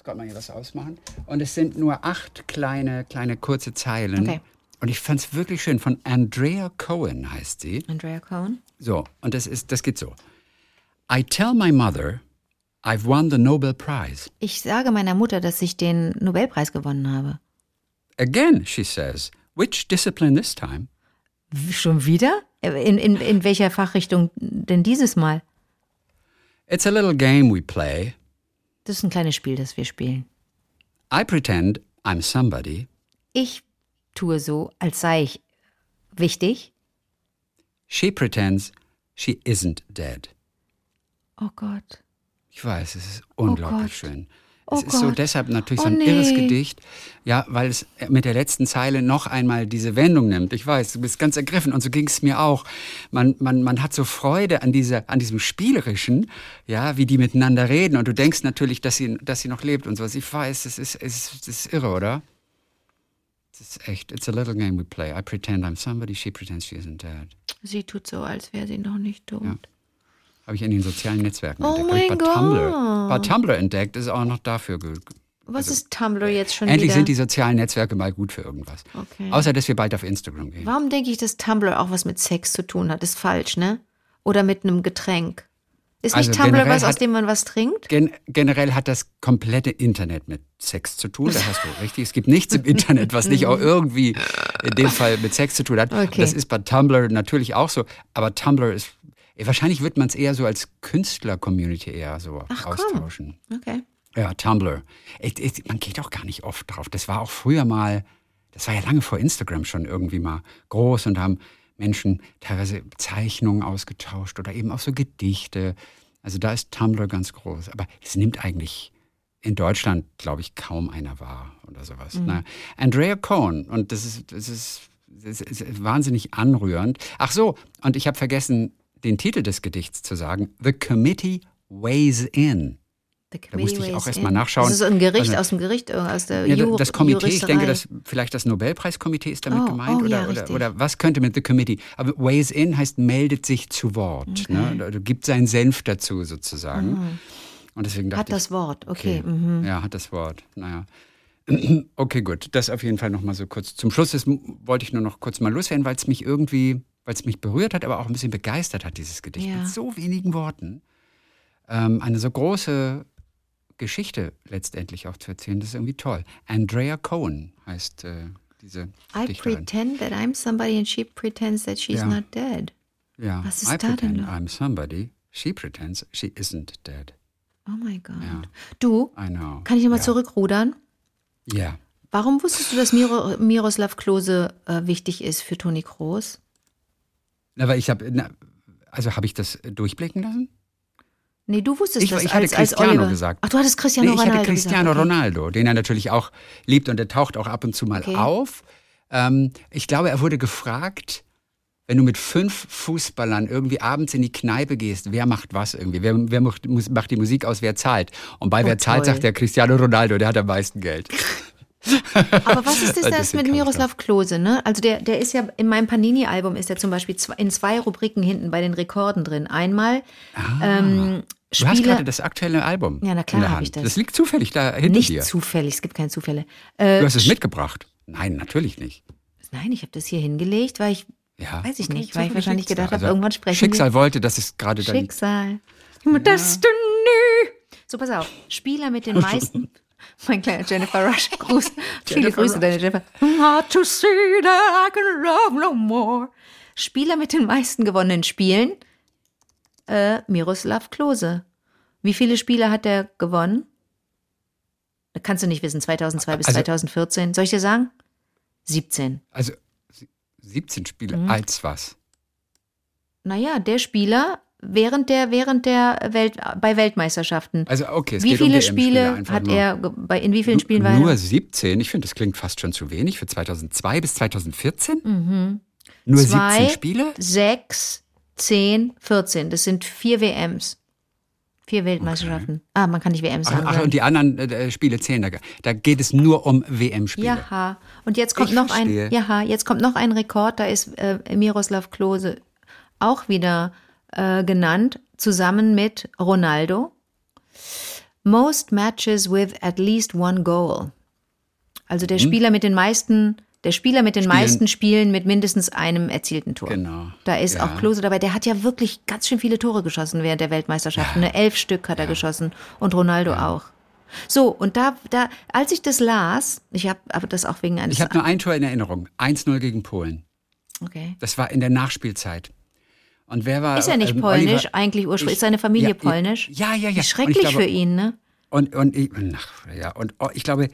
muss gerade mal hier was ausmachen. Und es sind nur acht kleine, kleine kurze Zeilen. Okay. Und ich fand es wirklich schön. Von Andrea Cohen heißt sie. Andrea Cohen. So, und das, ist, das geht so. I tell my mother I've won the Nobel Prize. Ich sage meiner Mutter, dass ich den Nobelpreis gewonnen habe. Again, she says. Which discipline this time? Schon wieder? In, in, in welcher Fachrichtung denn dieses Mal? It's a little game we play. Das ist ein kleines Spiel, das wir spielen. I pretend I'm somebody. Ich tue so, als sei ich wichtig. She pretends she isn't dead. Oh Gott. Ich weiß, es ist unglaublich Gott. schön. Oh Es ist so Gott. deshalb natürlich Oh so ein nee. irres Gedicht, ja, weil es mit der letzten Zeile noch einmal diese Wendung nimmt. Ich weiß, du bist ganz ergriffen und so ging es mir auch. Man, man, man hat so Freude an, dieser, an diesem Spielerischen, ja, wie die miteinander reden und du denkst natürlich, dass sie, dass sie noch lebt und sowas. Ich weiß, es ist, es ist, es ist irre, oder? Es ist echt, it's a little game we play. I pretend I'm somebody, she pretends she isn't dead. Sie tut so, als wäre sie noch nicht tot. Ja. Habe ich in den sozialen Netzwerken Oh entdeckt. Mein bei Tumblr, Gott. bei Tumblr entdeckt, ist auch noch dafür. Was ist Tumblr jetzt schon Endlich wieder? sind die sozialen Netzwerke mal gut für irgendwas. Okay. Außer, dass wir bald auf Instagram gehen. Warum denke ich, dass Tumblr auch was mit Sex zu tun hat? Ist falsch, ne? Oder mit einem Getränk. Ist nicht Also Tumblr generell was, aus hat- dem man was trinkt? Gen generell hat das komplette Internet mit Sex zu tun. Da hast du richtig. Es gibt nichts im Internet, was nicht auch irgendwie in dem Fall mit Sex zu tun hat. Okay. Das ist bei Tumblr natürlich auch so. Aber Tumblr ist, wahrscheinlich wird man es eher so als Künstler-Community eher so Ach, komm. austauschen. Okay. Ja, Tumblr. Es- es- man geht auch gar nicht oft drauf. Das war auch früher mal, das war ja lange vor Instagram schon irgendwie mal groß und haben Menschen teilweise Zeichnungen ausgetauscht oder eben auch so Gedichte. Also da ist Tumblr ganz groß. Aber es nimmt eigentlich in Deutschland, glaube ich, kaum einer wahr oder sowas. Na, Andrea Cohen, und das ist, das ist, das ist wahnsinnig anrührend. Ach so, und ich habe vergessen, den Titel des Gedichts zu sagen. The Committee weighs in. Da musste ich auch weighs erst mal in. nachschauen. Das ist ein Gericht Also- aus dem Gericht, äh, aus der Ja, Ju das Komitee, ich denke, Juristerei. dass vielleicht das Nobelpreiskomitee ist damit Oh, gemeint oh, oder, ja, oder, oder was könnte mit The Committee? Aber weighs in heißt meldet sich zu Wort, ne? Oder gibt seinen Senf dazu sozusagen. Und deswegen dachte. Hat das ich, Wort, okay. mhm. ja, hat das Wort. Naja. Okay, gut. Das auf jeden Fall noch mal so kurz. Zum Schluss das wollte ich nur noch kurz mal loswerden, weil es mich irgendwie, weil es mich berührt hat, aber auch ein bisschen begeistert hat, dieses Gedicht. Ja. Mit so wenigen Worten. Ähm, eine so große Geschichte letztendlich auch zu erzählen, das ist irgendwie toll. Andrea Cohen heißt äh, diese I Dichterin. pretend that I'm somebody and she pretends that she's Ja. not dead. Ja. Was ist I da denn pretend los? I'm somebody. She pretends she isn't dead. Oh mein Gott. Ja. Du, I know. kann ich nochmal ja. zurückrudern? Ja. Warum wusstest du, dass Miro, Miroslav Klose äh, wichtig ist für Toni Kroos? Na, weil ich habe, Also habe ich das durchblicken lassen? Nee, du wusstest Ich- das ich hatte als, als Cristiano Oliver. gesagt. Ach, du hattest Cristiano nee, ich Ronaldo hatte Cristiano gesagt. okay. Ronaldo, den er natürlich auch liebt und der taucht auch ab und zu mal Okay. auf. Ähm, ich glaube, er wurde gefragt, wenn du mit fünf Fußballern irgendwie abends in die Kneipe gehst, wer macht was irgendwie? Wer, wer macht, macht die Musik aus, wer zahlt? Und bei Oh, wer zahlt, toll. sagt der Cristiano Ronaldo, der hat am meisten Geld. Aber was ist das, das bisschen mit Miroslav Klose, ne? Also der, der ist ja in meinem Panini-Album ist er zum Beispiel in zwei Rubriken hinten bei den Rekorden drin. Einmal ähm, Du hast gerade das aktuelle Album. Ja, na klar in der hab Hand. ich das. Das liegt zufällig da hinter nicht dir. zufällig, es gibt keine Zufälle. Äh, Du hast es mitgebracht. Nein, natürlich nicht. nein, ich habe das hier hingelegt, weil ich, Ja. weiß ich Okay, nicht, weil ich wahrscheinlich da. gedacht habe, Also, irgendwann sprechen Schicksal wollte, dass es gerade wir. dann Schicksal. Destiny. So, pass auf. Spieler mit den meisten. Mein kleiner Jennifer Rush. Gruß. Viele Grüße, Rush. deine Jennifer. Hard to see that I can love no more. Spieler mit den meisten gewonnenen Spielen. Äh, Miroslav Klose. Wie viele Spiele hat er gewonnen? Kannst du nicht wissen. 2002 bis Also- 2014. Soll ich dir sagen? 17. Also sie- 17 Spiele Mhm. als was? Naja, der Spieler während der, während der Welt, bei Weltmeisterschaften. Also okay, wie um viele WM-Spiele Spiele hat nur. er, bei, in wie vielen Spielen war Nur er? 17? Ich finde, das klingt fast schon zu wenig für 2002 bis 2014. Nur Mhm. Zwei, 17 Spiele? Sechs, zehn, 14. Das sind vier WMs. Vier Weltmeisterschaften. Ah, man kann nicht WMs Ach, sagen. ach, glaub und die anderen äh, Spiele zählen da. gar- Da geht es nur um WM-Spiele. Jaha. Und jetzt kommt Ich noch verstehe. ein, jaha, jetzt kommt noch ein Rekord. Da ist äh, Miroslav Klose auch wieder äh, genannt, zusammen mit Ronaldo. Most matches with at least one goal. Also der Spieler mit den meisten, der Spieler mit den Mhm. Spielen. meisten Spielen mit mindestens einem erzielten Tor. Genau. Da ist Ja. auch Klose dabei. Der hat ja wirklich ganz schön viele Tore geschossen während der Weltmeisterschaften. Ne? Elf Stück hat er geschossen und Ronaldo auch. So, und da, da, als ich das las, ich habe aber das auch wegen eines. Ich habe nur ein Tor in Erinnerung. 1-0 gegen Polen. okay. Das war in der Nachspielzeit. Und wer war. Ist er nicht ähm, polnisch? Oliver- Eigentlich ursprünglich. Ich- Ist seine Familie ja, polnisch? Ja, ja, ja. Schrecklich glaube- für ihn, ne? Und, und, ich, ach, ja, und oh, ich glaube,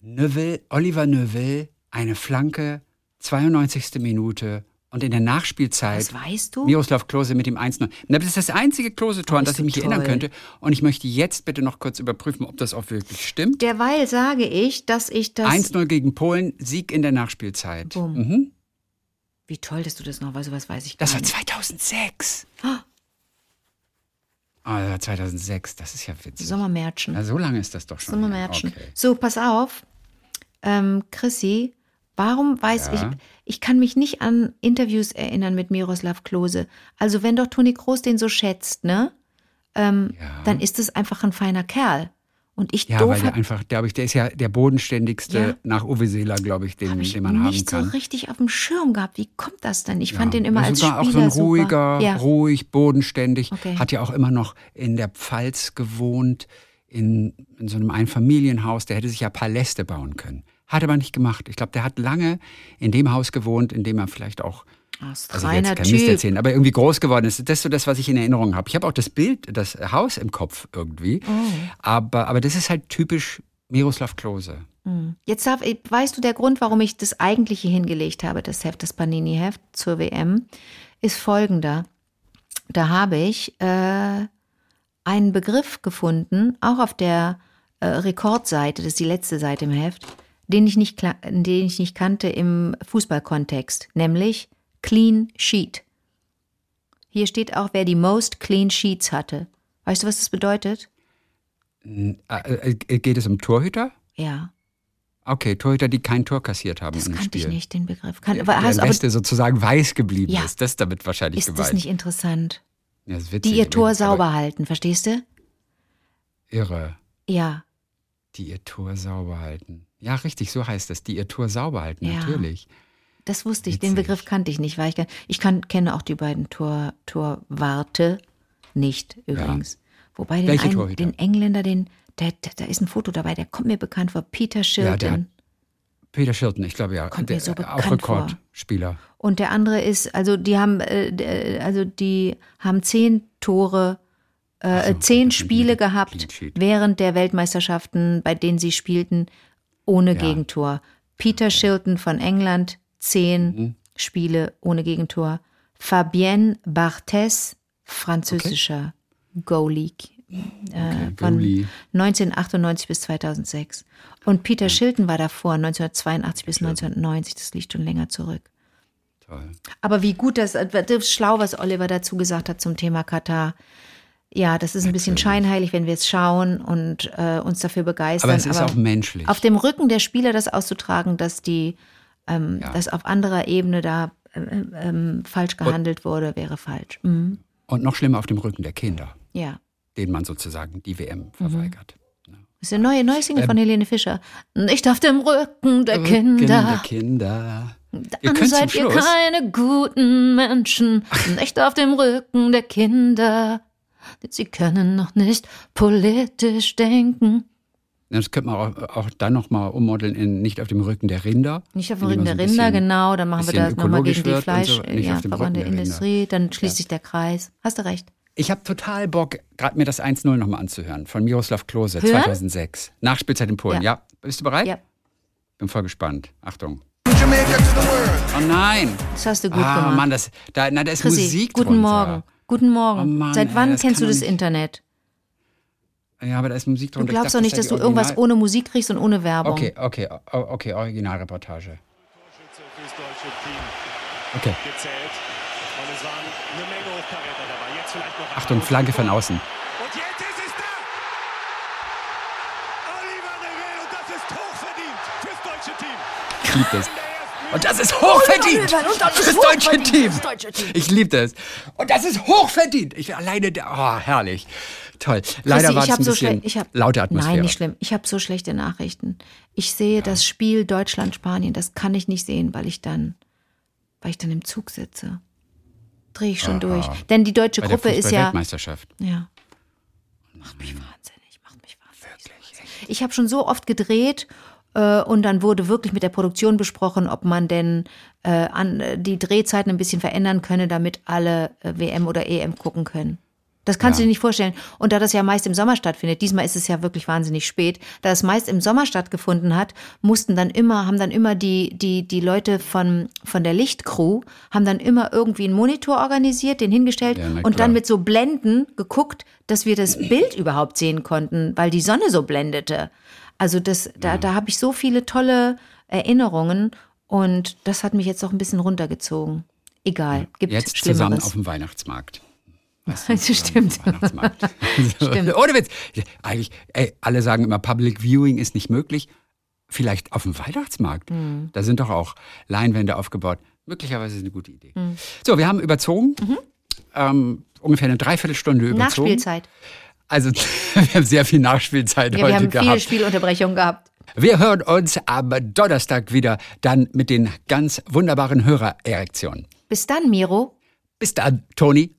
Neuville, Oliver Neuville, eine Flanke, 92. Minute und in der Nachspielzeit Das weißt du? Miroslav Klose mit dem 1-0. Das ist das einzige Klose-Tor, an das ich mich erinnern toll. könnte. Und ich möchte jetzt bitte noch kurz überprüfen, ob das auch wirklich stimmt. Derweil sage ich, dass ich das. 1-0 gegen Polen, Sieg in der Nachspielzeit. Bumm. Mhm. Wie toll, dass du das noch weißt, was weiß ich gar Das war nicht. 2006. Ah. Ah, das war 2006, das ist ja witzig. Sommermärchen. Na, so lange ist das doch schon. her. Sommermärchen. Okay. So, pass auf. Ähm, Chrissy, warum weiß Ja. ich, ich kann mich nicht an Interviews erinnern mit Miroslav Klose. Also wenn doch Toni Kroos den so schätzt, ne? Ähm, Ja. Dann ist es einfach ein feiner Kerl. Und ich Ja, doof weil der einfach, glaube ich, der ist ja der bodenständigste Ja. nach Uwe Seeler, glaube ich, den, ich den man haben nicht so kann. richtig auf dem Schirm gehabt. Wie kommt das denn? Ich fand Ja, den immer als Spieler auch so ein ruhiger. Ja. ruhig, bodenständig. Okay. Hat ja auch immer noch in der Pfalz gewohnt, in, in so einem Einfamilienhaus. Der hätte sich ja Paläste bauen können. Hat aber nicht gemacht. Ich glaube, der hat lange in dem Haus gewohnt, in dem er vielleicht auch Also ich will reiner jetzt kein Mist Typ. erzählen, aber irgendwie groß geworden ist. Das ist so das, was ich in Erinnerung habe. Ich habe auch das Bild, das Haus im Kopf irgendwie. Oh. Aber, aber das ist halt typisch Miroslav Klose. Jetzt darf, weißt du, der Grund, warum ich das eigentliche hingelegt habe, das Heft, das Panini-Heft zur WM, ist folgender. Da habe ich äh, einen Begriff gefunden, auch auf der äh, Rekordseite, das ist die letzte Seite im Heft, den ich nicht, den ich nicht kannte im Fußballkontext, nämlich Clean Sheet. Hier steht auch, wer die most clean sheets hatte. Weißt du, was das bedeutet? Äh, äh, geht es um Torhüter? Ja, Okay, Torhüter, die kein Tor kassiert haben das im kannte Spiel. ich nicht, den Begriff. Kann, Der aber Weste sozusagen weiß geblieben Ja. ist. Das ist damit wahrscheinlich Ist gemeint. das nicht interessant? ja, das ist witzig, Die ihr Tor sauber halten, verstehst du? Irre. Ja. Die ihr Tor sauber halten. Ja, richtig, so heißt es. Die ihr Tor sauber halten, Ja. natürlich. Das wusste ich. Den Witzig. Begriff kannte ich nicht, weil ich, ich kann, kenne auch die beiden Tor, Torwarte nicht übrigens. Wobei den, einen, den Engländer, den, der, der, da ist ein Foto dabei, der kommt mir bekannt vor, Peter Ja, Shilton. Peter Shilton, ich glaube ja. Kommt der, mir so auch bekannt vor. Rekordspieler. Und der andere ist, also die haben, äh, d- also die haben zehn Tore, äh, so, äh, zehn Spiele gehabt während der Weltmeisterschaften, bei denen sie spielten, ohne Ja. Gegentor. Peter Shilton von England, zehn Mhm. Spiele ohne Gegentor. Fabienne Barthez, französischer Go-League. Äh, von Goalie. 1998 bis 2006. Und Peter Shilton war davor, 1982 bis 1990. Das liegt schon länger zurück. Toll. Aber wie gut das, das ist schlau, was Oliver dazu gesagt hat zum Thema Katar. Ja, das ist ein bisschen scheinheilig, wenn wir es schauen und äh, uns dafür begeistern. Aber es ist auch menschlich. Auf dem Rücken der Spieler das auszutragen, dass die, ähm, Ja. dass auf anderer Ebene da äh, ähm, falsch gehandelt wurde, wäre falsch. Mhm. Und noch schlimmer auf dem Rücken der Kinder, Ja. denen man sozusagen die Mhm. WM verweigert. Das ist eine neue, neue Single Ähm, von Helene Fischer. Nicht auf dem Rücken der Rücken Kinder. der Kinder. Ihr Dann zum seid ihr keine guten Menschen. Nicht auf dem Rücken der Kinder. Denn sie können noch nicht politisch denken. Das könnte man auch, auch dann nochmal ummodeln in nicht auf dem Rücken der Rinder. Nicht auf dem Rücken der so ein Rinder, bisschen- genau. Dann machen wir das nochmal gegen die Fleisch, so, nicht ja, auf dem verbrannte Rücken der Rinder. Industrie. Dann schließt sich der Kreis. Hast du recht. Ich habe total Bock, gerade mir das 1-0 nochmal anzuhören von Miroslav Klose Hören? 2006. Nachspielzeit in Polen. Ja. Ja. Bist du bereit? Ja, Bin voll gespannt. Achtung. Oh nein. das hast du gut ah, gemacht. Mann, das, da, na, da ist Chrissy, Musik guten drunter. Morgen. Guten Morgen. Oh Mann, Seit ey, wann das kennst du das nicht- Internet? Ja, aber da ist Musik Du drunter. Ich glaubst dachte, doch nicht, dass du die irgendwas Original- ohne Musik kriegst und ohne Werbung. Okay, okay, okay, Originalreportage. Okay. Achtung, Flanke von außen. Und jetzt ist es da! Oliver Nevel und das ist hochverdient fürs deutsche Team. Ich liebe das. Und das ist hochverdient fürs deutsche Team. Ich liebe das. Und das ist hochverdient. Ich alleine, der- oh, herrlich. Toll. Leider war es ein so bisschen ich hab, laute Atmosphäre. Nein, nicht schlimm. Ich habe so schlechte Nachrichten. Ich sehe das Spiel Deutschland-Spanien, das kann ich nicht sehen, weil ich dann, weil ich dann im Zug sitze. Drehe ich schon durch. Denn die deutsche Bei Gruppe ist ja. Fußball-Weltmeisterschaft. Ja. Macht mich wahnsinnig, macht mich wahnsinnig. Ich habe schon so oft gedreht äh, und dann wurde wirklich mit der Produktion besprochen, ob man denn äh, an, äh, die Drehzeiten ein bisschen verändern könne, damit alle äh, WM oder EM gucken können. Das kannst Ja. du dir nicht vorstellen. Und da das ja meist im Sommer stattfindet, diesmal ist es ja wirklich wahnsinnig spät, da es meist im Sommer stattgefunden hat, mussten dann immer, haben dann immer die, die, die Leute von, von der Lichtcrew, haben dann immer irgendwie einen Monitor organisiert, den hingestellt Ja, und dann mit so Blenden geguckt, dass wir das Bild überhaupt sehen konnten, weil die Sonne so blendete. Also das, da, da habe ich so viele tolle Erinnerungen und das hat mich jetzt auch ein bisschen runtergezogen. Egal, gibt Jetzt zusammen auf dem Weihnachtsmarkt. Das stimmt. Weihnachtsmarkt. Stimmt. Ohne Witz. Eigentlich, ey, alle sagen immer, Public Viewing ist nicht möglich. Vielleicht auf dem Weihnachtsmarkt. Hm. Da sind doch auch Leinwände aufgebaut. Möglicherweise ist eine gute Idee. Hm. So, wir haben überzogen. Mhm. Ähm, ungefähr eine Dreiviertelstunde überzogen. Nachspielzeit. Also wir haben sehr viel Nachspielzeit Ja, heute wir haben gehabt. viele Spielunterbrechungen gehabt. Wir hören uns am Donnerstag wieder, dann mit den ganz wunderbaren Hörererektionen. Bis dann, Miro. Bis dann, Toni.